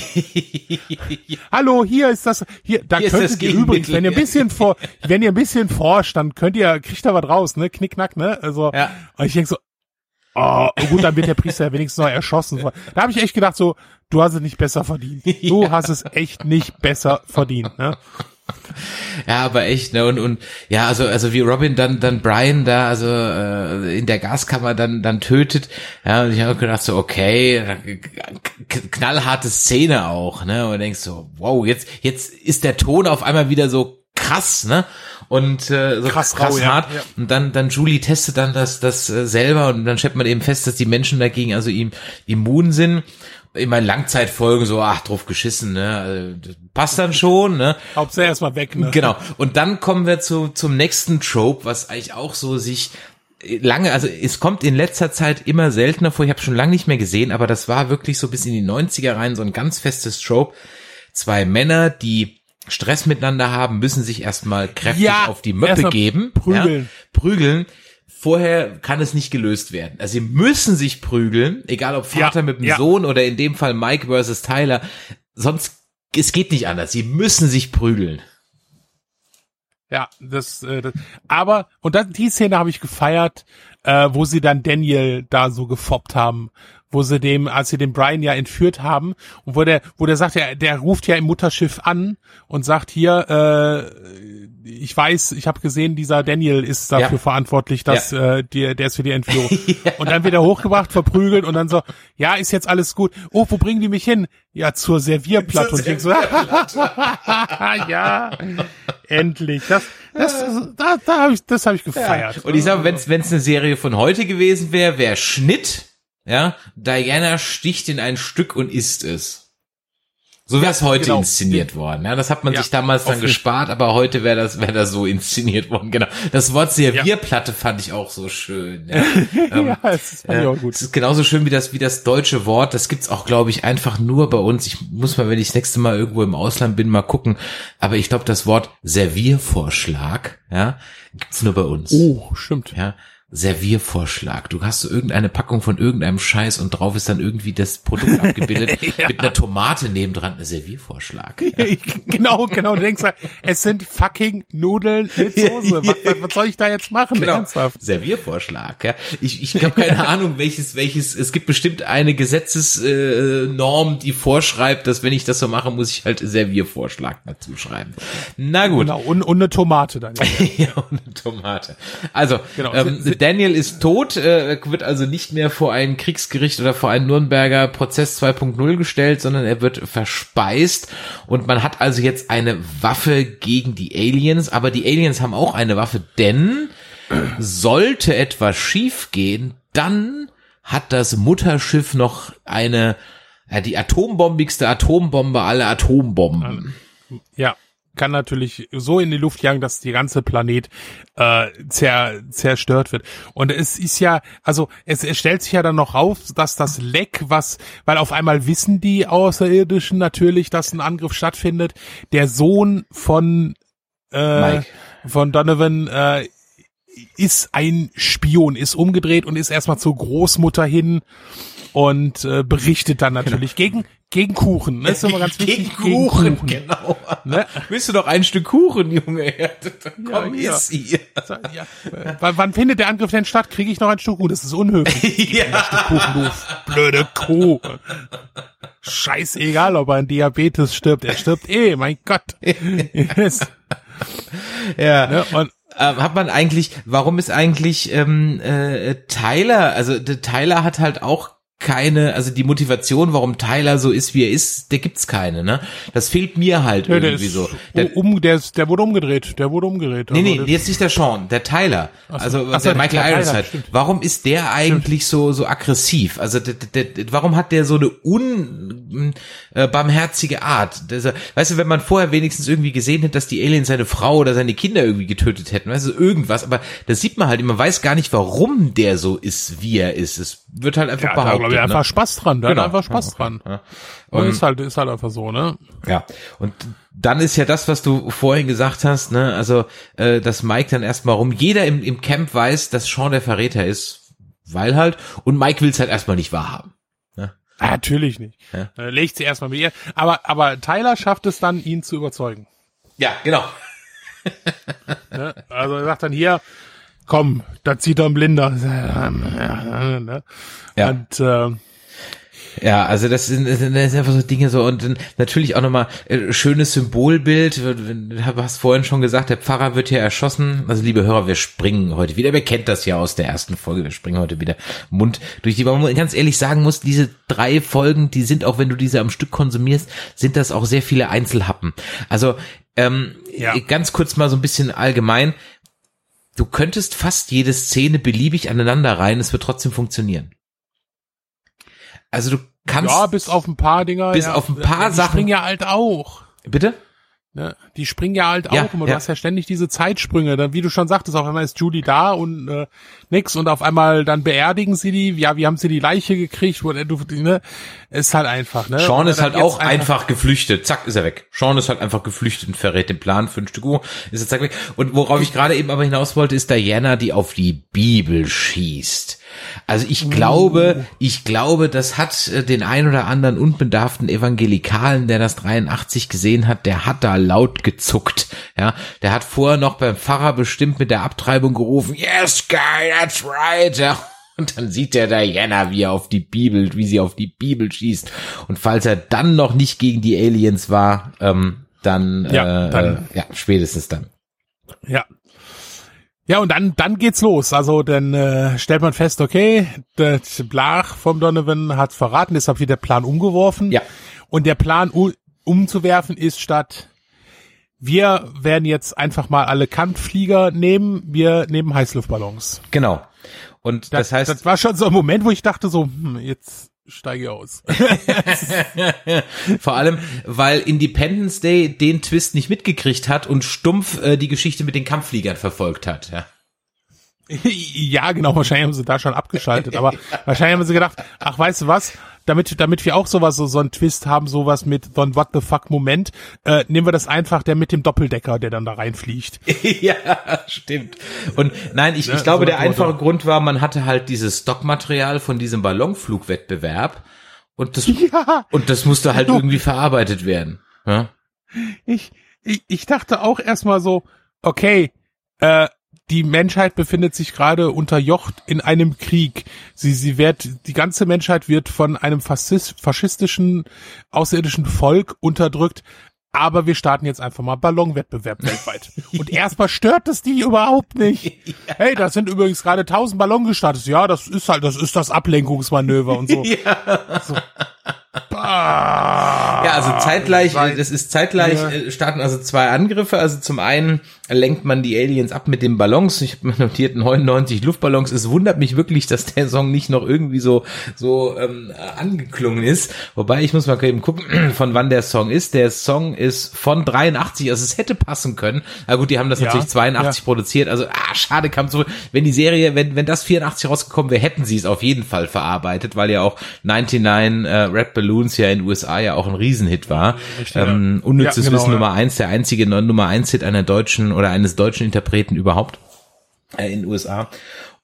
Hallo, hier ist das, hier, da Hier könntet ihr übrigens, wenn ihr ein bisschen vor, wenn ihr ein bisschen forscht, dann könnt ihr, kriegt ihr was raus, ne, knickknack, ne, also, Ja. und ich denk so, oh, gut, dann wird der Priester ja wenigstens noch erschossen. Da habe ich echt gedacht so, du hast es nicht besser verdient. Du hast es echt nicht besser verdient, ne. Ja, aber echt, ne, und, und, ja, also, also wie Robin dann, dann Brian da, also, äh, in der Gaskammer dann, dann tötet, ja, und ich habe gedacht so, okay, k- knallharte Szene auch, ne, und denkst so, wow, jetzt, jetzt ist der Ton auf einmal wieder so krass, ne, und, äh, so Krass krass, rau, ja, hart, ja. und dann, dann Julie testet dann das, das äh, selber, und dann stellt man eben fest, dass die Menschen dagegen also ihm immun sind, immer in Langzeitfolgen so, ach, drauf geschissen, ne, also, passt dann schon, ne, Hauptsache erstmal weg, ne. Genau. Und dann kommen wir zu, zum nächsten Trope, was eigentlich auch so sich lange, also es kommt in letzter Zeit immer seltener vor. Ich habe schon lange nicht mehr gesehen, aber das war wirklich so bis in die 90er rein so ein ganz festes Trope. Zwei Männer, die Stress miteinander haben, müssen sich erstmal kräftig Ja, auf die Möppe geben. prügeln. Ja, prügeln. Vorher kann es nicht gelöst werden. Also sie müssen sich prügeln, egal ob Vater Ja, mit dem ja. Sohn oder in dem Fall Mike versus Tyler. Sonst, es geht nicht anders. Sie müssen sich prügeln. Ja, das, äh, das aber, und das, die Szene habe ich gefeiert, äh, wo sie dann Daniel da so gefoppt haben, wo sie dem, als sie den Brian ja entführt haben, und wo der, wo der sagt, der, der ruft ja im Mutterschiff an und sagt hier, äh, ich weiß, ich habe gesehen, dieser Daniel ist dafür Ja. verantwortlich, dass äh, die, der ist für die Entführung. Und dann wird er hochgebracht, verprügelt und dann so, ja, ist jetzt alles gut. Oh, wo bringen die mich hin? Ja, zur Servierplatte. und ich so, ja, endlich. Das, das, da, da habe ich, das habe ich gefeiert. Und ich sage, wenn es eine Serie von heute gewesen wäre, wäre Schnitt, ja, Diana sticht in ein Stück und isst es. So wäre es heute genau. inszeniert worden. Ja, das hat man Ja, sich damals dann gespart, aber heute wäre das wäre das so inszeniert worden. Genau. Das Wort Servierplatte fand ich auch so schön. Ja, Ähm, ja, das fand ich ja, auch gut. Es ist genauso schön wie das, wie das deutsche Wort. Das gibt's auch, glaube ich, einfach nur bei uns. Ich muss mal, wenn ich das nächste Mal irgendwo im Ausland bin, mal gucken. Aber ich glaube, das Wort Serviervorschlag, ja, gibt's nur bei uns. Oh, stimmt. Ja, Serviervorschlag. Du hast so irgendeine Packung von irgendeinem Scheiß und drauf ist dann irgendwie das Produkt abgebildet mit einer Tomate nebendran. Ein Serviervorschlag. genau, genau. Du denkst, es sind fucking Nudeln mit Soße. Was, was, soll ich da jetzt machen? Genau. Ernsthaft. Serviervorschlag. Ja. Ich, ich habe keine Ahnung, welches, welches, es gibt bestimmt eine Gesetzesnorm, äh, die vorschreibt, dass wenn ich das so mache, muss ich halt Serviervorschlag dazu schreiben. Na gut. Genau, und, und eine Tomate dann. ja, und eine Tomate. Also, Genau. ähm, Daniel ist tot, äh, wird also nicht mehr vor ein Kriegsgericht oder vor einen Nürnberger Prozess 2.0 gestellt, sondern er wird verspeist. Und man hat also jetzt eine Waffe gegen die Aliens, aber die Aliens haben auch eine Waffe, denn sollte etwas schiefgehen, dann hat das Mutterschiff noch eine, ja, die atombombigste Atombombe aller Atombomben. Ja, kann natürlich so in die Luft jagen, dass die ganze Planet äh, zer, zerstört wird. Und es ist ja, also es, es stellt sich ja dann noch raus, dass das Leck, was, weil auf einmal wissen die Außerirdischen natürlich, dass ein Angriff stattfindet. Der Sohn von äh, Mike. von Donovan äh, ist ein Spion, ist umgedreht und ist erstmal zur Großmutter hin und äh, berichtet dann natürlich gegen gegen Kuchen. Das ist immer ganz wichtig. Gegen Kuchen, genau. Ne? Willst du doch ein Stück Kuchen, Junge? Komm, Ja, iss sie. Ja. Wann, wann findet der Angriff denn statt? Kriege ich noch ein Stück Kuchen? Das ist unhöflich. ja. Ein Stück Kuchen, du blöde Kuh. Scheißegal, ob er an Diabetes stirbt. Er stirbt eh, mein Gott. Yes. ja. Ne? Und hat man eigentlich, warum ist eigentlich ähm, äh, Tyler, also Tyler hat halt auch keine, also die Motivation, warum Tyler so ist, wie er ist, der gibt's keine, ne? Das fehlt mir halt Ja, der irgendwie so. Der, um, der, ist, der wurde umgedreht. Der wurde umgedreht. nee, Also nee, das- jetzt nicht der Sean, der Tyler. Ach so. Also so, der der Michael Tyler, Ironside. stimmt. Warum ist der eigentlich so so aggressiv? Also der, der, der, warum hat der so eine unbarmherzige Art? Das, weißt du, wenn man vorher wenigstens irgendwie gesehen hätte, dass die Aliens seine Frau oder seine Kinder irgendwie getötet hätten, weißt du, irgendwas, aber das sieht man halt, man weiß gar nicht, warum der so ist, wie er ist. Es wird halt einfach ja, behauptet. Glaube ich einfach ne? Spaß dran. Da Genau. hat einfach Spaß dran. Ja. Und Und- ist halt, ist halt einfach so, ne? Ja, und dann ist ja das, was du vorhin gesagt hast, ne, also äh, dass Mike dann erstmal rum, jeder im, im Camp weiß, dass Sean der Verräter ist, weil halt, und Mike will es halt erstmal nicht wahrhaben. Ah, natürlich nicht. Ja. Äh, legt sie erstmal mit ihr. Aber, aber Tyler schafft es dann, ihn zu überzeugen. Ja, genau. Ne? Also er sagt dann hier, komm, da zieht er ein Blinder. Ja. Und äh, Ja, also das sind, das sind einfach so Dinge so und natürlich auch nochmal äh, schönes Symbolbild. Du hast vorhin schon gesagt, der Pfarrer wird hier erschossen. Also liebe Hörer, wir springen heute wieder. Wer kennt das ja aus der ersten Folge? Wir springen heute wieder Mund durch die. Man ganz ehrlich sagen muss, diese drei Folgen, die sind auch, wenn du diese am Stück konsumierst, sind das auch sehr viele Einzelhappen. Also ähm, Ja. ganz kurz mal so ein bisschen allgemein. Du könntest fast jede Szene beliebig aneinander rein, es wird trotzdem funktionieren. Also du kannst. ja, bis auf ein paar Dinger. bis ja, auf ein paar die Sachen- springen ja halt auch. Bitte? Ne? Die springen ja halt Ja, auch immer. ja. Du hast ja ständig diese Zeitsprünge. Dann, wie du schon sagtest, auf einmal ist Judy da und äh, nix und auf einmal dann beerdigen sie die. Ja, wie haben sie die Leiche gekriegt? Wo, du, ne? Ist halt einfach. Ne? Sean ist halt auch einfach geflüchtet. Zack, ist er weg. Sean ist halt einfach geflüchtet und verrät den Plan für ein Stück Uhr. Ist er zack weg. Und worauf ich gerade eben aber hinaus wollte, ist Diana, die auf die Bibel schießt. Also ich glaube, ich glaube, das hat äh, den ein oder anderen unbedarften Evangelikalen, der das 83 gesehen hat, der hat da laut gezuckt. Ja, der hat vorher noch beim Pfarrer bestimmt mit der Abtreibung gerufen, yes, guy, that's right. Ja. Und dann sieht der Diana, wie er auf die Bibel, wie sie auf die Bibel schießt. Und falls er dann noch nicht gegen die Aliens war, ähm, dann, Ja, äh, dann- äh, ja, spätestens dann. Ja. Ja, und dann, dann geht's los. Also dann äh, stellt man fest, okay, der Blach vom Donovan hat verraten, deshalb wird der Plan umgeworfen. Ja. Und der Plan umzuwerfen ist statt, wir werden jetzt einfach mal alle Kampfflieger nehmen, wir nehmen Heißluftballons. Genau. Und das, heißt, das war schon so ein Moment, wo ich dachte so, hm, jetzt steige aus. vor allem, weil Independence Day den Twist nicht mitgekriegt hat und stumpf äh, die Geschichte mit den Kampffliegern verfolgt hat. Ja. ja, genau, wahrscheinlich haben sie da schon abgeschaltet, aber wahrscheinlich haben sie gedacht, ach, weißt du was, damit, damit wir auch sowas, so, so einen Twist haben, sowas mit so ein What the fuck Moment, äh, nehmen wir das einfach, der mit dem Doppeldecker, der dann da reinfliegt. ja, stimmt. Und nein, ich, Ja, ich glaube, so der einfache Motto. Grund war, man hatte halt dieses Stockmaterial von diesem Ballonflugwettbewerb und das, Ja, und das musste halt irgendwie verarbeitet werden. Ja? ich, ich, ich dachte auch erstmal so, okay, äh, die Menschheit befindet sich gerade unterjocht in einem Krieg. Sie, sie wird, die ganze Menschheit wird von einem Faschist, faschistischen, außerirdischen Volk unterdrückt. Aber wir starten jetzt einfach mal Ballonwettbewerb weltweit. Und erstmal stört es die überhaupt nicht. Hey, da sind übrigens gerade tausend Ballon gestartet. Ja, das ist halt, das ist das Ablenkungsmanöver und so. so. Ja, also zeitgleich, das ist zeitgleich, Ja. äh, starten also zwei Angriffe. Also zum einen lenkt man die Aliens ab mit den Ballons. Ich habe notiert 99 Luftballons. Es wundert mich wirklich, dass der Song nicht noch irgendwie so so ähm, angeklungen ist. Wobei ich muss mal eben gucken, von wann der Song ist. Der Song ist von 83, also es hätte passen können. Aber gut, die haben das Ja, natürlich 82 ja. produziert. Also ah, schade kam zurück. Wenn die Serie, wenn wenn das 84 rausgekommen wäre, hätten sie es auf jeden Fall verarbeitet, weil ja auch 99 äh, Red Balloons ja in den USA ja auch ein Riesenhit war. Richtig, ähm, Unnützes Ja, genau, Wissen ja. Nummer eins, der einzige Nummer eins Hit einer deutschen oder eines deutschen Interpreten überhaupt äh, in den USA.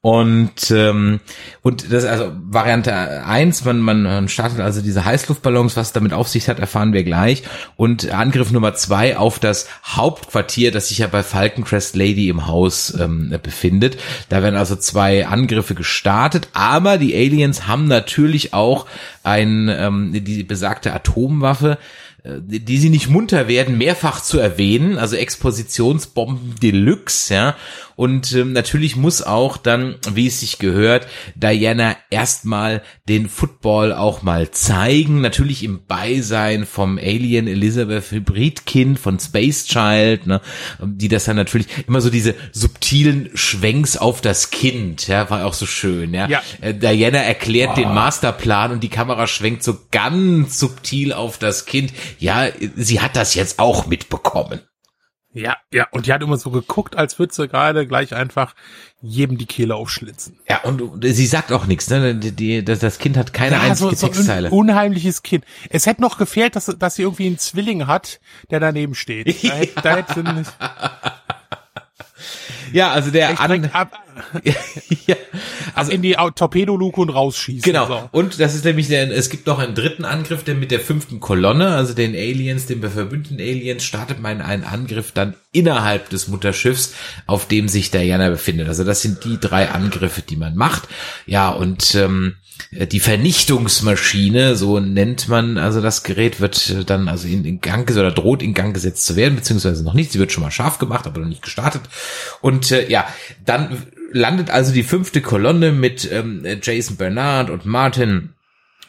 Und ähm, und das also Variante eins, man man startet also diese Heißluftballons, was damit auf sich hat, erfahren wir gleich. Und Angriff Nummer zwei auf das Hauptquartier, das sich ja bei Falcon Crest Lady im Haus ähm, befindet. Da werden also zwei Angriffe gestartet, aber die Aliens haben natürlich auch ein ähm, die besagte Atomwaffe äh, die sie nicht munter werden, mehrfach zu erwähnen, also Expositionsbomben Deluxe, ja. Und ähm, natürlich muss auch dann, wie es sich gehört, Diana erstmal den Football auch mal zeigen, natürlich im Beisein vom Alien Elizabeth Hybridkind von Space Child, ne, die das dann natürlich immer so diese subtilen Schwenks auf das Kind, ja, war auch so schön, ja. Ja. Äh, Diana erklärt den Masterplan und die Kamera schwenkt so ganz subtil auf das Kind. Ja, sie hat das jetzt auch mitbekommen. Ja, ja. Und die hat immer so geguckt, als würde sie gerade gleich einfach jedem die Kehle aufschlitzen. Ja, und, und sie sagt auch nichts, ne? Die, die, das, das Kind hat keine einzige so, so Textzeile. ein unheimliches Kind. Es hätte noch gefehlt, dass, dass sie irgendwie einen Zwilling hat, der daneben steht. Da hätte, da hätte ja, also der echt an, direkt ab, ja, also in die Torpedoluke und rausschießen. Genau. So. Und das ist nämlich der, es gibt noch einen dritten Angriff, der mit der fünften Kolonne, also den Aliens, den verbündeten Aliens, startet man einen Angriff dann innerhalb des Mutterschiffs, auf dem sich Diana befindet. Also das sind die drei Angriffe, die man macht. Ja, und ähm, die Vernichtungsmaschine, so nennt man, also das Gerät wird dann also in, in Gang oder droht in Gang gesetzt zu werden, beziehungsweise noch nicht. Sie wird schon mal scharf gemacht, aber noch nicht gestartet. Und äh, ja, dann landet also die fünfte Kolonne mit ähm, Jason Bernard und Martin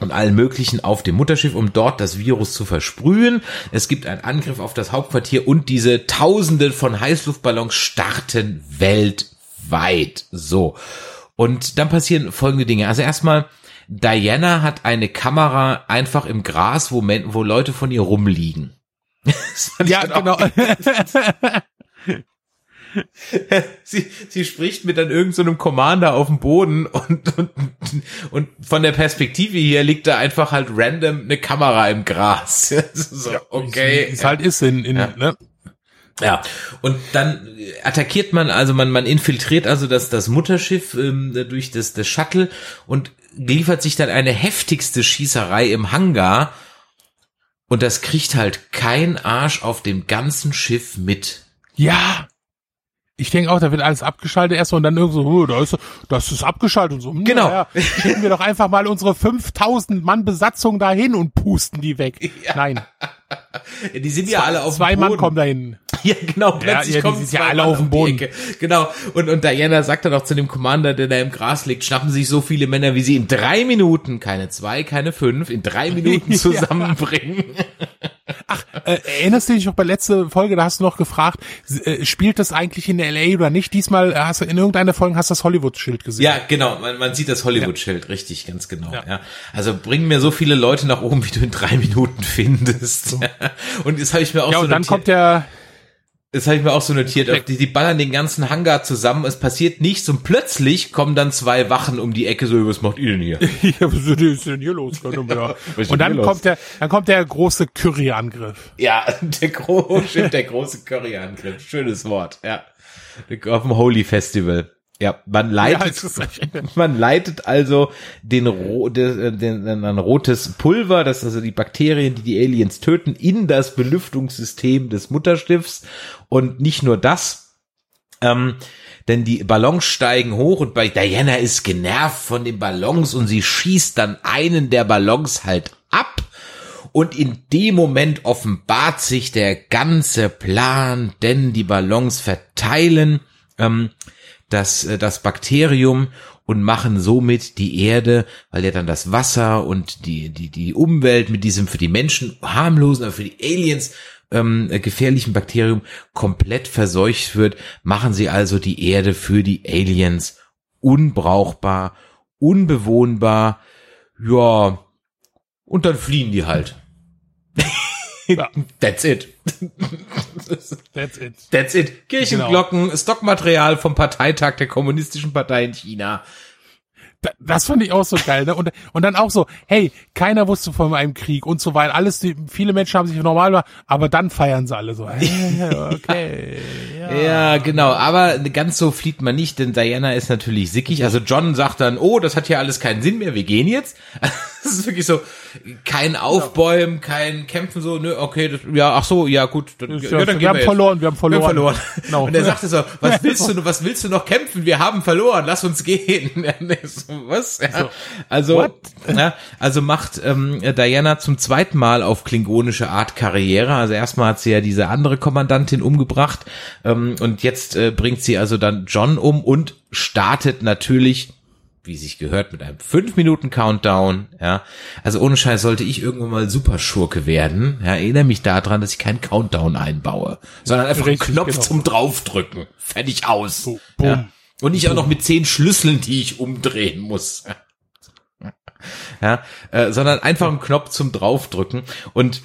und allen möglichen auf dem Mutterschiff, um dort das Virus zu versprühen. Es gibt einen Angriff auf das Hauptquartier und diese Tausende von Heißluftballons starten weltweit. So. Und dann passieren folgende Dinge. Also erstmal, Diana hat eine Kamera einfach im Gras, wo, wo Leute von ihr rumliegen. Ja, genau. sie, sie spricht mit dann irgendeinem so Commander auf dem Boden und, und, und von der Perspektive hier liegt da einfach halt random eine Kamera im Gras. so, okay. Wie es halt ist in, in Ja. ne? Ja, und dann attackiert man, also man, man infiltriert also das, das Mutterschiff ähm, durch das, das Shuttle und liefert sich dann eine heftigste Schießerei im Hangar und das kriegt halt kein Arsch auf dem ganzen Schiff mit. Ja. Ich denke auch, da wird alles abgeschaltet erst und dann irgend so, oh, da ist, das ist abgeschaltet und so. hm, Genau. Ja, schicken wir doch einfach mal unsere 5000 Mann Besatzung dahin und pusten die weg. Nein. Die sind ja alle auf Zwei dem Mann Boden. kommen dahin. Ja, genau, plötzlich ja, die kommen sind ja zwei alle Mann auf dem die Boden. Ecke. Genau. Und, und Diana sagt dann auch zu dem Commander, der da im Gras liegt, schnappen sich so viele Männer, wie sie in drei Minuten, keine zwei, keine fünf, in drei Minuten Ja. zusammenbringen. Äh, erinnerst du dich noch bei letzter Folge, da hast du noch gefragt, äh, spielt das eigentlich in LA oder nicht? Diesmal hast du in irgendeiner Folge hast du das Hollywood-Schild gesehen. Ja, genau, man, man sieht das Hollywood-Schild, richtig, ganz genau. Ja. Ja. Also bring mir so viele Leute nach oben, wie du in drei Minuten findest. Und das habe ich mir auch Ja, so und dann notiert. kommt der, Das habe ich mir auch so notiert. Die, die ballern den ganzen Hangar zusammen, es passiert nichts und plötzlich kommen dann zwei Wachen um die Ecke, so, was macht ihr denn hier? ja, was ist denn hier los? Ja. Und dann los? kommt der, dann kommt der große Curry-Angriff. Ja, der große, der große Curryangriff. Schönes Wort, ja. Auf dem Holy Festival. Ja, man leitet, echt- man leitet also den, den, den, ein rotes Pulver, das also die Bakterien, die die Aliens töten, in das Belüftungssystem des Mutterschiffs. Und nicht nur das, ähm, denn die Ballons steigen hoch und bei Diana ist genervt von den Ballons und sie schießt dann einen der Ballons halt ab. Und in dem Moment offenbart sich der ganze Plan, denn die Ballons verteilen ähm, das, äh, das Bakterium und machen somit die Erde, weil ja dann das Wasser und die, die, die Umwelt mit diesem für die Menschen harmlosen, aber für die Aliens ähm, äh, gefährlichen Bakterium komplett verseucht wird, machen sie also die Erde für die Aliens unbrauchbar, unbewohnbar, ja, und dann fliehen die halt. Ja. That's it. That's it. That's it. Kirchenglocken, Stockmaterial vom Parteitag der Kommunistischen Partei in China. Da- Das fand ich auch so geil, ne? Und, und dann auch so, hey, keiner wusste von einem Krieg und so weiter. Alles, die, viele Menschen haben sich normal gemacht, aber dann feiern sie alle so. Hey, okay. Ja. Ja, genau, aber ganz so flieht man nicht, denn Diana ist natürlich sickig. Also John sagt dann, oh, das hat hier alles keinen Sinn mehr, wir gehen jetzt. Das ist wirklich so, kein Aufbäumen, kein Kämpfen, so, nö, okay, das, ja, ach so, ja gut, dann, Ja, ja, dann wir haben jetzt. verloren, wir haben verloren. Wir haben verloren. Genau. Und er sagte so, was willst du, was willst du noch kämpfen? Wir haben verloren, lass uns gehen. so, was? Ja. Also, ja, also macht ähm, Diana zum zweiten Mal auf klingonische Art Karriere. Also erstmal hat sie ja diese andere Kommandantin umgebracht ähm, und jetzt äh, bringt sie also dann John um und startet natürlich wie sich gehört, mit einem 5 Minuten Countdown, ja. Also ohne Scheiß sollte ich irgendwann mal Superschurke werden. Ja, erinnere mich daran, dass ich keinen Countdown einbaue, sondern einfach Richtig, einen Knopf genau. zum draufdrücken. Fertig aus. So, boom. ja. Und nicht auch noch mit zehn Schlüsseln, die ich umdrehen muss. Ja, äh, sondern einfach einen Knopf zum draufdrücken und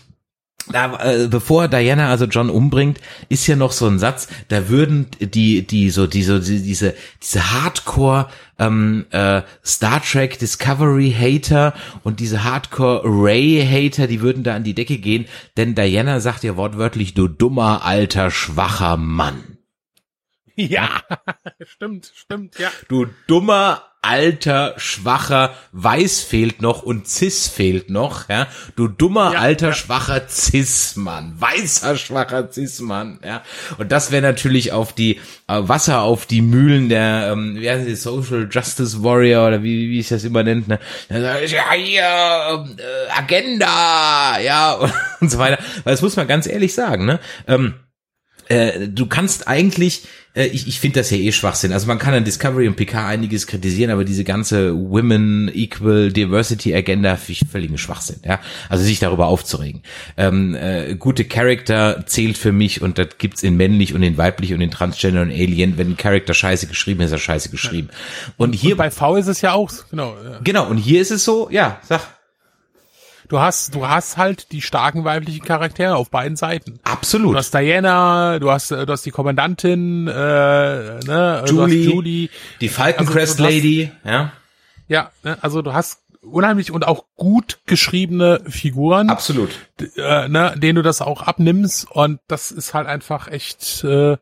da, äh, bevor Diana also John umbringt, ist ja noch so ein Satz, da würden die, die, so, die, so, die, diese, diese Hardcore, ähm, äh, Star Trek Discovery Hater und diese Hardcore Ray Hater, die würden da an die Decke gehen, denn Diana sagt ja wortwörtlich, du dummer, alter, schwacher Mann. Ja, stimmt, stimmt, ja. Du dummer, alter, schwacher, weiß fehlt noch und cis fehlt noch, ja. Du dummer, Ja, alter, ja. schwacher Cis-Mann. Weißer, schwacher Cis-Mann, ja. Und das wäre natürlich auf die, äh, Wasser auf die Mühlen der, ähm, wie heißt die, Social Justice Warrior oder wie, wie ich das immer nennt, ne. Ja, hier, ähm, äh, Agenda, ja, und so weiter. Weil das muss man ganz ehrlich sagen, ne. Ähm, äh, du kannst eigentlich, äh, ich, ich finde das ja eh Schwachsinn. Also man kann an Discovery und PK einiges kritisieren, aber diese ganze Women Equal Diversity Agenda finde ich völligen Schwachsinn. Ja, also sich darüber aufzuregen. Ähm, äh, gute Charakter zählt für mich und das gibt's in männlich und in weiblich und in Transgender und Alien. Wenn ein Charakter scheiße geschrieben ist, ist er scheiße geschrieben. Und hier Hier bei V ist es ja auch, so, genau. Ja. genau und hier ist es so, ja, sag Du hast, du hast halt die starken weiblichen Charaktere auf beiden Seiten. absolut. Du hast Diana, du hast, du hast die Kommandantin, äh, ne, Julie, Julie. die Falcon Also, Crest du hast- Lady, ja, Ja, ne, also du hast unheimlich und auch gut geschriebene Figuren, absolut. äh, ne, denen du das auch abnimmst und das ist halt einfach echt, äh,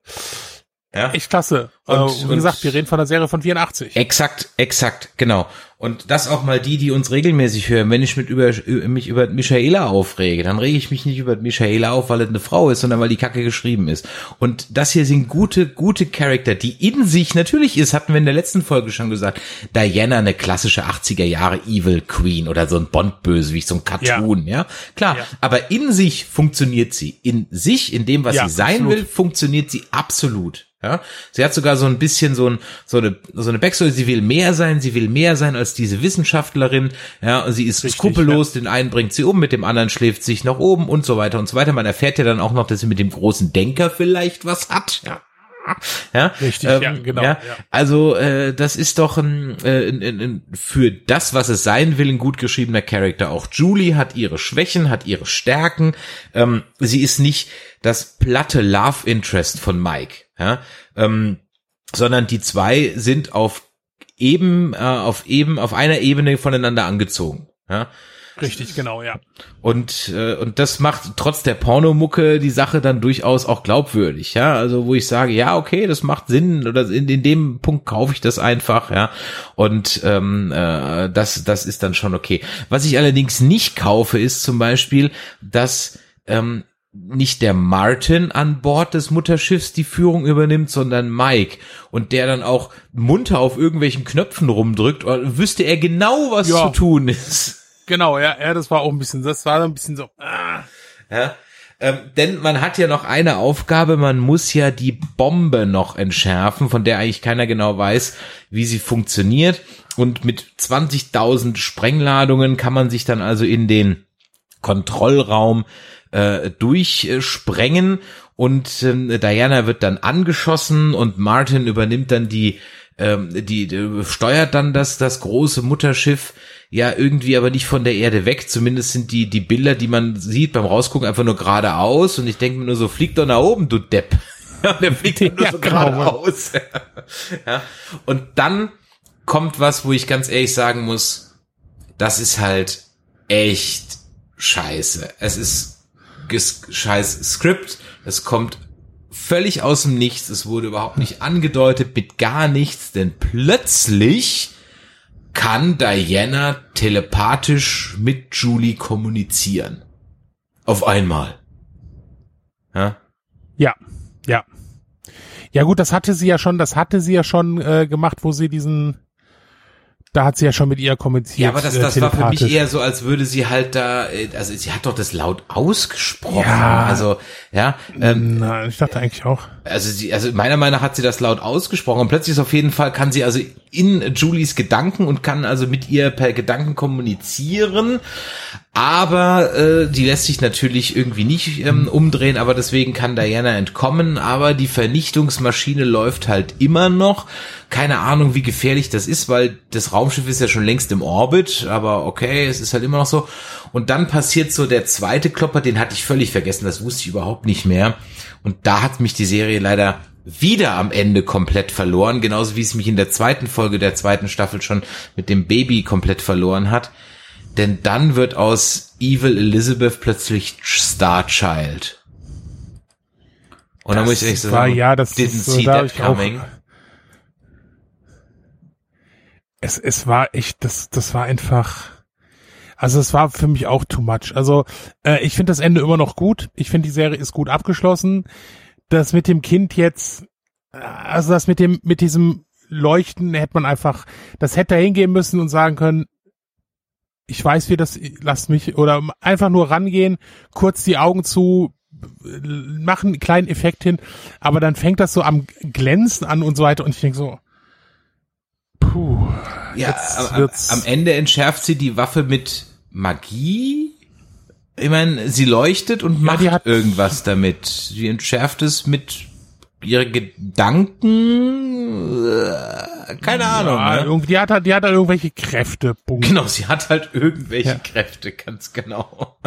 Ja. echt klasse. Und- äh, wie und- gesagt, wir reden von der Serie von 84. Exakt, exakt, genau. Und das auch mal die, die uns regelmäßig hören. Wenn ich mit über, mich über Michaela aufrege, dann rege ich mich nicht über Michaela auf, weil es eine Frau ist, sondern weil die Kacke geschrieben ist. Und das hier sind gute, gute Charakter, die in sich natürlich ist, hatten wir in der letzten Folge schon gesagt, Diana eine klassische 80er Jahre Evil Queen oder so ein Bond-Bösewicht, so ein Cartoon, ja. Klar, Ja. aber in sich funktioniert sie. In sich, in dem, was Ja, sie sein absolut. will, funktioniert sie absolut. Ja, sie hat sogar so ein bisschen so ein so eine so eine Backstory. Sie will mehr sein. Sie will mehr sein als diese Wissenschaftlerin. Ja, und sie ist Richtig, skrupellos. Den einen bringt sie um, mit dem anderen schläft sich nach oben und so weiter und so weiter. Man erfährt ja dann auch noch, dass sie mit dem großen Denker vielleicht was hat. Ja. Ja, Richtig, ja, genau, Ja, ja. Also äh, das ist doch ein, äh, ein, ein, für das, was es sein will, ein gut geschriebener Charakter. Auch Julie hat ihre Schwächen, hat ihre Stärken. Ähm, sie ist nicht das platte Love Interest von Mike, ja, ähm, sondern die zwei sind auf eben äh, auf eben auf einer Ebene voneinander angezogen. Ja. Richtig, genau, ja. Und, äh, und das macht trotz der Pornomucke die Sache dann durchaus auch glaubwürdig, ja. Also wo ich sage, ja, okay, das macht Sinn oder in, in dem Punkt kaufe ich das einfach, ja. Und ähm, äh, das, das ist dann schon okay. Was ich allerdings nicht kaufe, ist zum Beispiel, dass ähm, nicht der Martin an Bord des Mutterschiffs die Führung übernimmt, sondern Mike. Und der dann auch munter auf irgendwelchen Knöpfen rumdrückt, wüsste er genau, was Ja. zu tun ist. Genau, ja, ja, das war auch ein bisschen, das war ein bisschen so, ah, Ja. Ähm, denn man hat ja noch eine Aufgabe, man muss ja die Bombe noch entschärfen, von der eigentlich keiner genau weiß, wie sie funktioniert. Und mit 20.000 Sprengladungen kann man sich dann also in den Kontrollraum äh, durchsprengen und ähm, Diana wird dann angeschossen und Martin übernimmt dann die ähm, die, die steuert dann das das große Mutterschiff ja irgendwie aber nicht von der Erde weg. Zumindest sind die die Bilder, die man sieht beim Rausgucken, einfach nur geradeaus und ich denke mir nur so, flieg doch nach oben, du Depp. Der fliegt ja nur so genau. geradeaus. ja. Und dann kommt was, wo ich ganz ehrlich sagen muss, das ist halt echt scheiße. Es ist scheiß Skript, es kommt völlig aus dem Nichts, es wurde überhaupt nicht angedeutet mit gar nichts, denn plötzlich kann Diana telepathisch mit Julie kommunizieren. Auf einmal. Ja? Ja, ja. Ja gut, das hatte sie ja schon, das hatte sie ja schon äh, gemacht, wo sie diesen, da hat sie ja schon mit ihr kommuniziert. Ja, aber das, äh, das war für mich eher so, als würde sie halt da, äh, also sie hat doch das laut ausgesprochen. Ja. Also, ja, ähm, Nein, ich dachte eigentlich auch. also sie, also meiner Meinung nach hat sie das laut ausgesprochen und plötzlich ist auf jeden Fall kann sie also in Julies Gedanken und kann also mit ihr per Gedanken kommunizieren, aber äh, die lässt sich natürlich irgendwie nicht ähm, umdrehen, aber deswegen kann Diana entkommen, aber die Vernichtungsmaschine läuft halt immer noch. Keine Ahnung, wie gefährlich das ist, weil das Raumschiff ist ja schon längst im Orbit, aber okay, es ist halt immer noch so. Und dann passiert so der zweite Klopper, den hatte ich völlig vergessen, das wusste ich überhaupt nicht mehr. Und da hat mich die Serie leider wieder am Ende komplett verloren, genauso wie es mich in der zweiten Folge der zweiten Staffel schon mit dem Baby komplett verloren hat. Denn dann wird aus Evil Elizabeth plötzlich Star Child. Und dann muss ich echt Das war, sagen, ja, das didn't ist so, see hab that ich auch- coming. Es, es war echt, das, das war einfach, also es war für mich auch too much. Also äh, ich finde das Ende immer noch gut. Ich finde die Serie ist gut abgeschlossen. Das mit dem Kind jetzt, äh, also das mit dem, mit diesem Leuchten hätte man einfach, das hätte er hingehen müssen und sagen können, ich weiß, wie das, lasst mich, oder einfach nur rangehen, kurz die Augen zu, machen einen kleinen Effekt hin, aber dann fängt das so am Glänzen an und so weiter und ich denke so, puh, Ja, jetzt am, am Ende entschärft sie die Waffe mit Magie. Ich meine, sie leuchtet und macht hat- irgendwas damit. Sie entschärft es mit ihren Gedanken. Äh, Keine Ahnung. Ja, ne? irgendwie, die hat halt, die hat halt irgendwelche Kräfte. Punkt. Genau, sie hat halt irgendwelche Ja. Kräfte, ganz genau.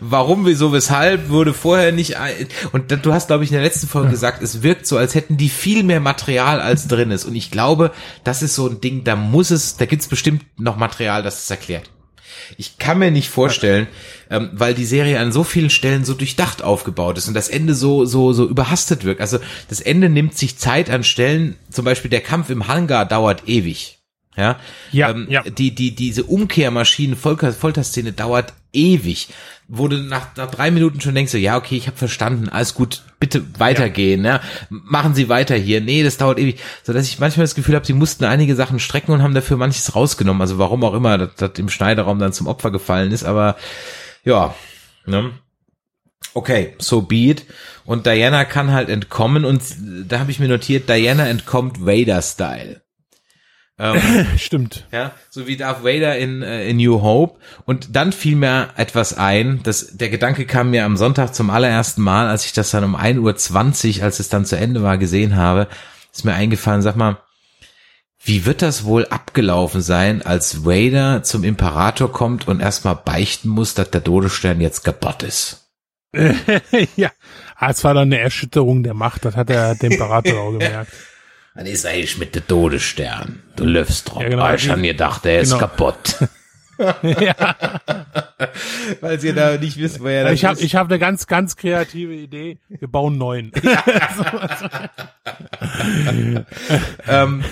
Warum, wieso, weshalb, wurde vorher nicht ein und du hast, glaube ich, in der letzten Folge gesagt, es wirkt so, als hätten die viel mehr Material als drin ist. Und ich glaube, das ist so ein Ding, da muss es, da gibt's bestimmt noch Material, das es erklärt. Ich kann mir nicht vorstellen, ähm, weil die Serie an so vielen Stellen so durchdacht aufgebaut ist und das Ende so so so überhastet wirkt. Also das Ende nimmt sich Zeit an Stellen. Zum Beispiel der Kampf im Hangar dauert ewig. Ja, Ja, ähm, ja. die die diese Umkehrmaschinen Folter, Folterszene dauert ewig. Wo du nach, nach drei Minuten schon denkst, so, ja okay, ich habe verstanden, alles gut, bitte weitergehen, ja. machen Sie weiter hier. Nee, das dauert ewig, so dass ich manchmal das Gefühl habe, sie mussten einige Sachen strecken und haben dafür manches rausgenommen. Also warum auch immer, dass das im Schneiderraum dann zum Opfer gefallen ist, aber ja, ne? Okay, so be it. Und Diana kann halt entkommen und da habe ich mir notiert, Diana entkommt Vader-Style. Ähm, Stimmt. ja, so wie Darth Vader in, äh, in New Hope. Und dann fiel mir etwas ein, das, der Gedanke kam mir am Sonntag zum allerersten Mal, als ich das dann um 1.20 Uhr, als es dann zu Ende war, gesehen habe, ist mir eingefallen, sag mal, wie wird das wohl abgelaufen sein, als Vader zum Imperator kommt und erstmal beichten muss, dass der Todesstern jetzt Gott ist? ja. Ah, es war dann eine Erschütterung der Macht, das hat der der Imperator auch gemerkt. Was ist eigentlich mit dem Todesstern? Du läufst drauf. Ja, genau. Ah, ich hab gedacht, der ist Genau. kaputt. Weil ihr da nicht wisst, wer das Ich habe ist. ich hab eine ganz, ganz kreative Idee. Wir bauen neun. ähm,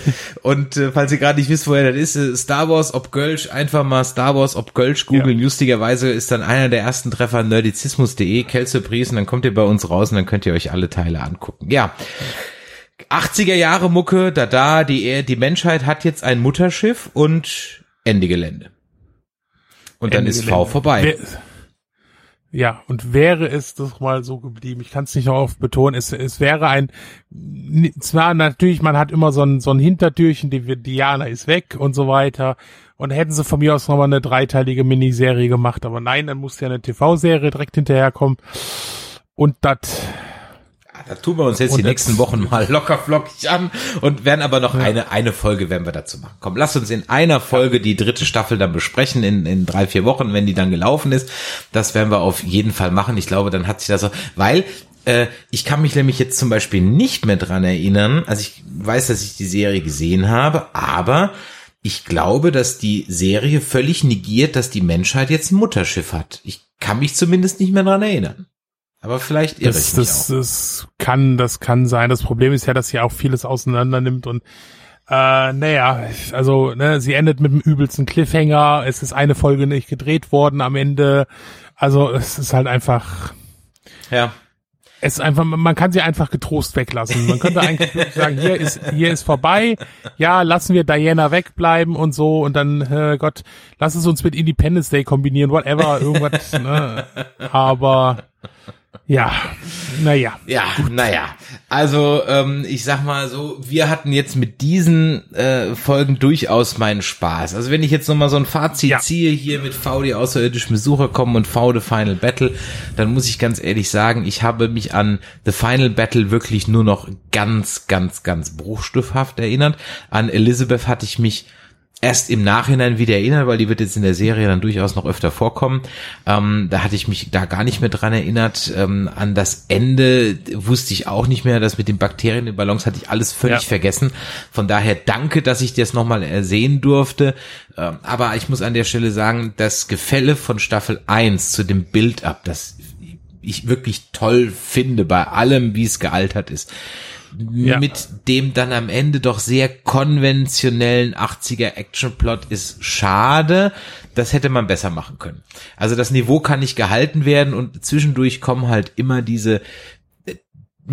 und äh, falls ihr gerade nicht wisst, woher das ist, äh, Star Wars ob Gölsch, einfach mal Star Wars ob Gölsch googeln. Lustigerweise ist dann einer der ersten Treffer nerdizismus.de, Kelze Priesen, dann kommt ihr bei uns raus und dann könnt ihr euch alle Teile angucken. Ja. 80er Jahre Mucke, da da, die, Er- die Menschheit hat jetzt ein Mutterschiff und Ende Gelände. Und dann Ende ist V Gelände. vorbei. Wer- Ja, und wäre es doch mal so geblieben, ich kann es nicht noch oft betonen, es, es wäre ein, zwar natürlich, man hat immer so ein, so ein Hintertürchen, die Diana ist weg und so weiter, und hätten sie von mir aus nochmal eine dreiteilige Miniserie gemacht, aber nein, dann muss ja eine TV-Serie direkt hinterherkommen, und das, Da tun wir uns jetzt Und die nächsten Wochen mal locker flockig an und werden aber noch eine, eine Folge werden wir dazu machen. Komm, lass uns in einer Folge die dritte Staffel dann besprechen, in, in drei, vier Wochen, wenn die dann gelaufen ist. Das werden wir auf jeden Fall machen. Ich glaube, dann hat sich das so, weil, Äh, ich kann mich nämlich jetzt zum Beispiel nicht mehr dran erinnern. Also ich weiß, dass ich die Serie gesehen habe, aber ich glaube, dass die Serie völlig negiert, dass die Menschheit jetzt ein Mutterschiff hat. Ich kann mich zumindest nicht mehr dran erinnern. Aber vielleicht irre Das, ich mich das, auch. das kann, das kann sein. Das Problem ist ja, dass sie auch vieles auseinander nimmt und äh, naja, also ne, sie endet mit dem übelsten Cliffhanger. Es ist eine Folge nicht gedreht worden am Ende. Also es ist halt einfach, Ja. es ist einfach, man kann sie einfach getrost weglassen. Man könnte eigentlich sagen, hier ist, hier ist vorbei. Ja, lassen wir Diana wegbleiben und so und dann, äh, Gott, lass es uns mit Independence Day kombinieren, whatever, irgendwas, ne? Aber ja, naja. Ja, naja. Also, ähm, ich sag mal so, wir hatten jetzt mit diesen äh, Folgen durchaus meinen Spaß. Also wenn ich jetzt nochmal so ein Fazit Ja. ziehe hier mit V, die außerirdischen Besucher kommen und V, The Final Battle, dann muss ich ganz ehrlich sagen, ich habe mich an The Final Battle wirklich nur noch ganz, ganz, ganz bruchstückhaft erinnert. An Elizabeth hatte ich mich erst im Nachhinein wieder erinnern, weil die wird jetzt in der Serie dann durchaus noch öfter vorkommen. Ähm, da hatte ich mich da gar nicht mehr dran erinnert. Ähm, an das Ende wusste ich auch nicht mehr. Das mit den Bakterien in Ballons hatte ich alles völlig Ja. vergessen. Von daher danke, dass ich das nochmal sehen durfte. Ähm, aber ich muss an der Stelle sagen, das Gefälle von Staffel 1 zu dem Build-up, das ich wirklich toll finde bei allem, wie es gealtert ist Ja. mit dem dann am Ende doch sehr konventionellen 80er Actionplot ist schade. Das hätte man besser machen können. Also das Niveau kann nicht gehalten werden und zwischendurch kommen halt immer diese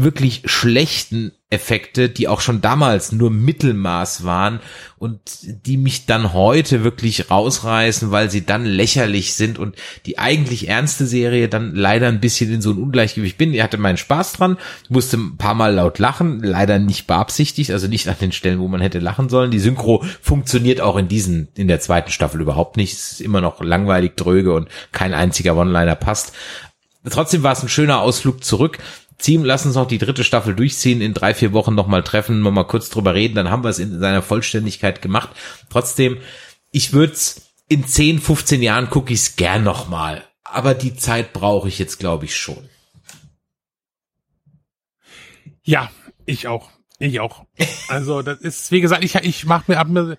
wirklich schlechten Effekte, die auch schon damals nur Mittelmaß waren und die mich dann heute wirklich rausreißen, weil sie dann lächerlich sind und die eigentlich ernste Serie dann leider ein bisschen in so ein Ungleichgewicht bin. Ich hatte meinen Spaß dran, musste ein paar Mal laut lachen, leider nicht beabsichtigt, also nicht an den Stellen, wo man hätte lachen sollen. Die Synchro funktioniert auch in diesen, in der zweiten Staffel überhaupt nicht. Es ist immer noch langweilig, dröge und kein einziger One-Liner passt. Trotzdem war es ein schöner Ausflug zurück. Ziehen, lass uns noch die dritte Staffel durchziehen, in drei, vier Wochen nochmal treffen, noch mal kurz drüber reden, dann haben wir es in seiner Vollständigkeit gemacht. Trotzdem, ich würde in 10, 15 Jahren gucke ich es gern nochmal. Aber die Zeit brauche ich jetzt, glaube ich, schon. Ja, ich auch. Ich auch. Also das ist, wie gesagt, ich ich mach mir,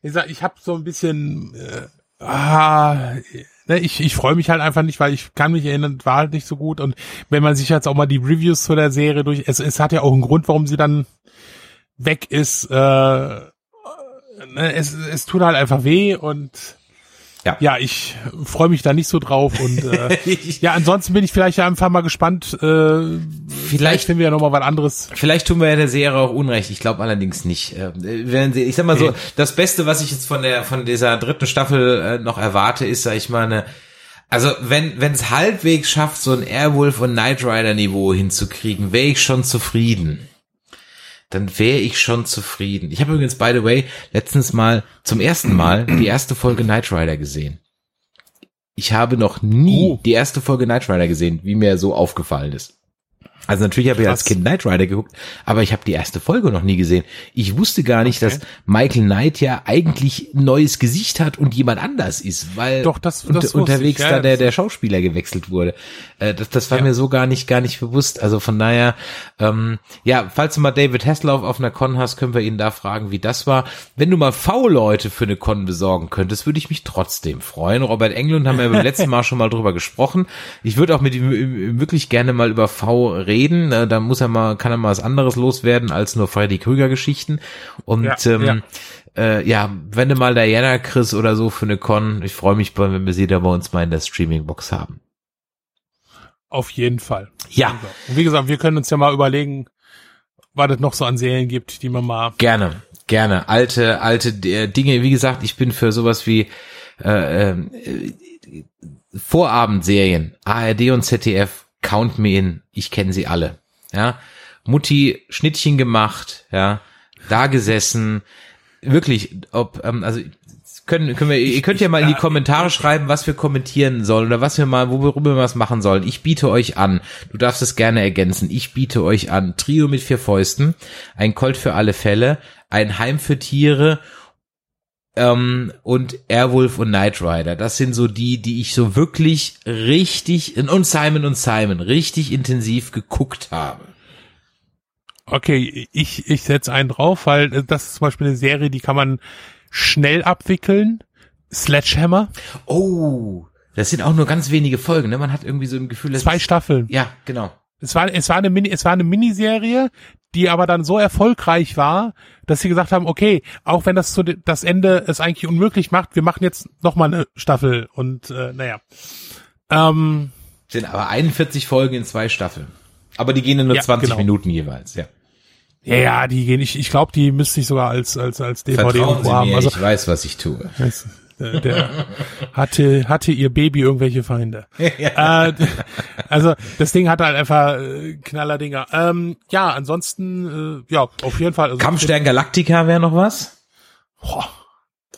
wie gesagt, ich habe so ein bisschen, äh, ah, ne, ich ich freue mich halt einfach nicht, weil ich kann mich erinnern, war halt nicht so gut. Und wenn man sich jetzt auch mal die Reviews zu der Serie durch, es, es hat ja auch einen Grund, warum sie dann weg ist. Äh, ne, es es tut halt einfach weh und Ja. ja, ich freue mich da nicht so drauf und äh, ja, ansonsten bin ich vielleicht ja einfach mal gespannt. Äh, vielleicht finden wir ja noch mal was anderes. Vielleicht tun wir ja der Serie auch Unrecht. Ich glaube allerdings nicht. Äh, Wenn sie, ich sag mal so, das Beste, was ich jetzt von der von dieser dritten Staffel äh, noch erwarte, ist, sag ich mal, eine also wenn wenn es halbwegs schafft, so ein Airwolf und Knight Rider Niveau hinzukriegen, wäre ich schon zufrieden. Dann wäre ich schon zufrieden. Ich habe übrigens, by the way, letztens mal zum ersten Mal die erste Folge Knight Rider gesehen. Ich habe noch nie Oh. die erste Folge Knight Rider gesehen, wie mir so aufgefallen ist. Also natürlich habe ich als. Kind Knight Rider geguckt, aber ich habe die erste Folge noch nie gesehen. Ich wusste gar nicht, Okay. dass Michael Knight ja eigentlich ein neues Gesicht hat und jemand anders ist, weil Doch, das- das wusste unterwegs ich, ja, da der, der Schauspieler gewechselt wurde. Äh, das, das war Ja. mir so gar nicht, gar nicht bewusst. Also von daher, ähm, ja, falls du mal David Hasselhoff auf einer Con hast, können wir ihn da fragen, wie das war. Wenn du mal V-Leute für eine Con besorgen könntest, würde ich mich trotzdem freuen. Robert Englund haben wir beim letzten Mal schon mal drüber gesprochen. Ich würde auch mit ihm wirklich gerne mal über V reden. Äh, Da muss er mal, kann er mal was anderes loswerden als nur Freddy Krüger Geschichten. Und Ja, ähm, ja. äh, ja, wenn du mal Diana Chris oder so für eine Con, ich freue mich, wenn wir sie da bei uns mal in der Streaming-Box haben. Auf jeden Fall. Ja, Und wie gesagt, wir können uns ja mal überlegen, was es noch so an Serien gibt, die man mal. gerne, gerne. Alte, alte äh, Dinge, wie gesagt, ich bin für sowas wie äh, äh, Vorabendserien, ARD und ZDF, count me in, ich kenne sie alle. Ja, Mutti Schnittchen gemacht, ja, da gesessen, wirklich, ob, ähm, also können, können wir, ihr könnt ja mal in die Kommentare schreiben, was wir kommentieren sollen oder was wir mal, worüber wir was machen sollen. Ich biete euch an, du darfst es gerne ergänzen, ich biete euch an, Trio mit vier Fäusten, ein Colt für alle Fälle, ein Heim für Tiere ähm, und Airwolf und Knight Rider. Das sind so die, die ich so wirklich richtig und Simon und Simon richtig intensiv geguckt habe. Okay, ich, ich setze einen drauf, weil das ist zum Beispiel eine Serie, die kann man schnell abwickeln. Sledgehammer. Oh, das sind auch nur ganz wenige Folgen, ne? Man hat irgendwie so ein Gefühl, dass Zwei Staffeln. Ja, genau. Es war, es war eine Mini, es war eine Miniserie, die aber dann so erfolgreich war, dass sie gesagt haben, okay, auch wenn das zu, das Ende es eigentlich unmöglich macht, wir machen jetzt noch mal eine Staffel und äh, naja. Ähm, Sind aber 41 Folgen in zwei Staffeln. Aber die gehen in nur Ja, 20 genau. Minuten jeweils, ja. ja, ja, die gehen, ich, ich glaube, die müsste ich sogar als als als DVD Vertrauen irgendwo Sie haben. mir, Also ich weiß, was ich tue. Äh, der hatte, hatte ihr Baby irgendwelche Feinde. äh, also das Ding hatte halt einfach äh, Knallerdinger. Ähm, ja, ansonsten, äh, ja, auf jeden Fall. Also, Kampfstern Galactica wäre noch was. Boah,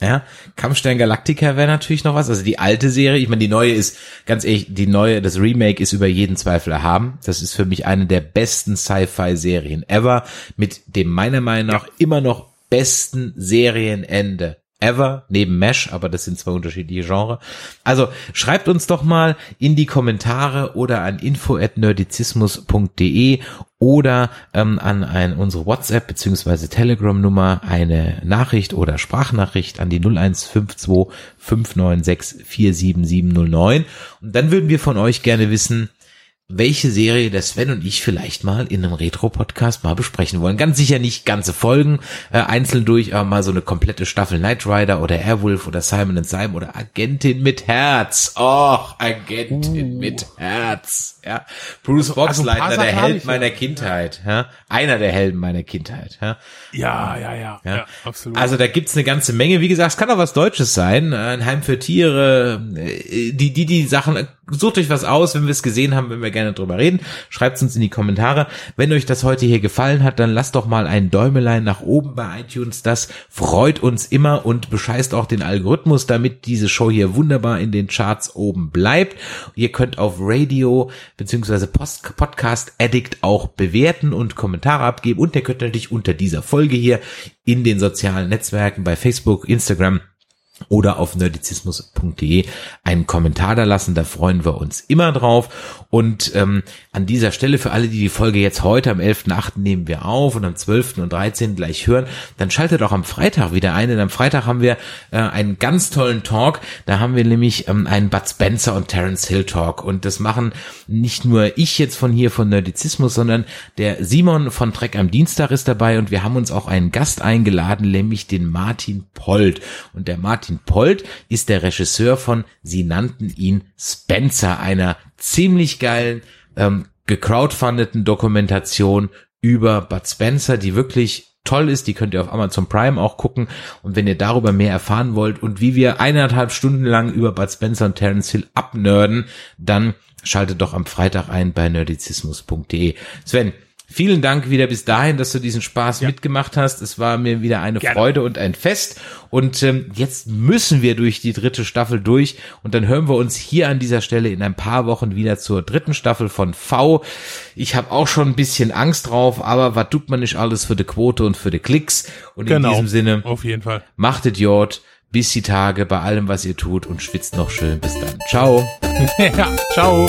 Ja, Kampfstern Galactica wäre natürlich noch was. Also die alte Serie, ich meine, die neue ist, ganz ehrlich, die neue, das Remake ist über jeden Zweifel erhaben. Das ist für mich eine der besten Sci-Fi-Serien ever, mit dem meiner Meinung nach immer noch besten Serienende ever, neben Mesh, aber das sind zwei unterschiedliche Genres. Also schreibt uns doch mal in die Kommentare oder an info@nerdizismus.de oder ähm, an ein, unsere WhatsApp beziehungsweise Telegram-Nummer eine Nachricht oder Sprachnachricht an die 0152 596 47709 und dann würden wir von euch gerne wissen, welche Serie der Sven und ich vielleicht mal in einem Retro-Podcast mal besprechen wollen. Ganz sicher nicht ganze Folgen äh, einzeln durch, aber mal so eine komplette Staffel Knight Rider oder Airwolf oder Simon and Simon oder Agentin mit Herz. Och, Agentin mit Herz. Ja, Bruce also Boxleitner, der Sachen hab Held meiner ja. Kindheit. Ja, einer der Helden meiner Kindheit. Ja. ja, ja, ja, ja, Ja. absolut. Also da gibt's eine ganze Menge. Wie gesagt, es kann auch was Deutsches sein. Ein Heim für Tiere. Die, die, die Sachen. Sucht euch was aus, wenn wir es gesehen haben, wenn wir gerne drüber reden. Schreibt's uns in die Kommentare. Wenn euch das heute hier gefallen hat, dann lasst doch mal ein Däumelein nach oben bei iTunes. Das freut uns immer und bescheißt auch den Algorithmus, damit diese Show hier wunderbar in den Charts oben bleibt. Ihr könnt auf Radio beziehungsweise Podcast Addict auch bewerten und Kommentare abgeben und ihr könnt natürlich unter dieser Folge hier in den sozialen Netzwerken bei Facebook, Instagram oder auf nerdizismus.de einen Kommentar da lassen, da freuen wir uns immer drauf. Und ähm, an dieser Stelle für alle, die die Folge jetzt heute am 11.8. nehmen wir auf und am 12. und 13. gleich hören, dann schaltet auch am Freitag wieder ein, denn am Freitag haben wir äh, einen ganz tollen Talk, da haben wir nämlich ähm, einen Bud Spencer und Terence Hill Talk und das machen nicht nur ich jetzt von hier von Nerdizismus, sondern der Simon von Trek am Dienstag ist dabei und wir haben uns auch einen Gast eingeladen, nämlich den Martin Pold. Und der Martin Pold ist der Regisseur von Sie nannten ihn Spencer, einer ziemlich geilen, ähm, gecrowdfundeten Dokumentation über Bud Spencer, die wirklich toll ist, die könnt ihr auf Amazon Prime auch gucken und wenn ihr darüber mehr erfahren wollt und wie wir eineinhalb Stunden lang über Bud Spencer und Terence Hill abnörden, dann schaltet doch am Freitag ein bei nerdizismus.de. Sven, vielen Dank wieder bis dahin, dass du diesen Spaß mitgemacht hast. Es war mir wieder eine Gerne. Freude und ein Fest. Und ähm, jetzt müssen wir durch die dritte Staffel durch und dann hören wir uns hier an dieser Stelle in ein paar Wochen wieder zur dritten Staffel von V. Ich habe auch schon ein bisschen Angst drauf, aber was tut man nicht alles für die Quote und für die Klicks? Und in genau, diesem Sinne, auf jeden Fall. macht Idiot, bis die Tage bei allem, was ihr tut und schwitzt noch schön. Bis dann. Ciao. ja, ciao.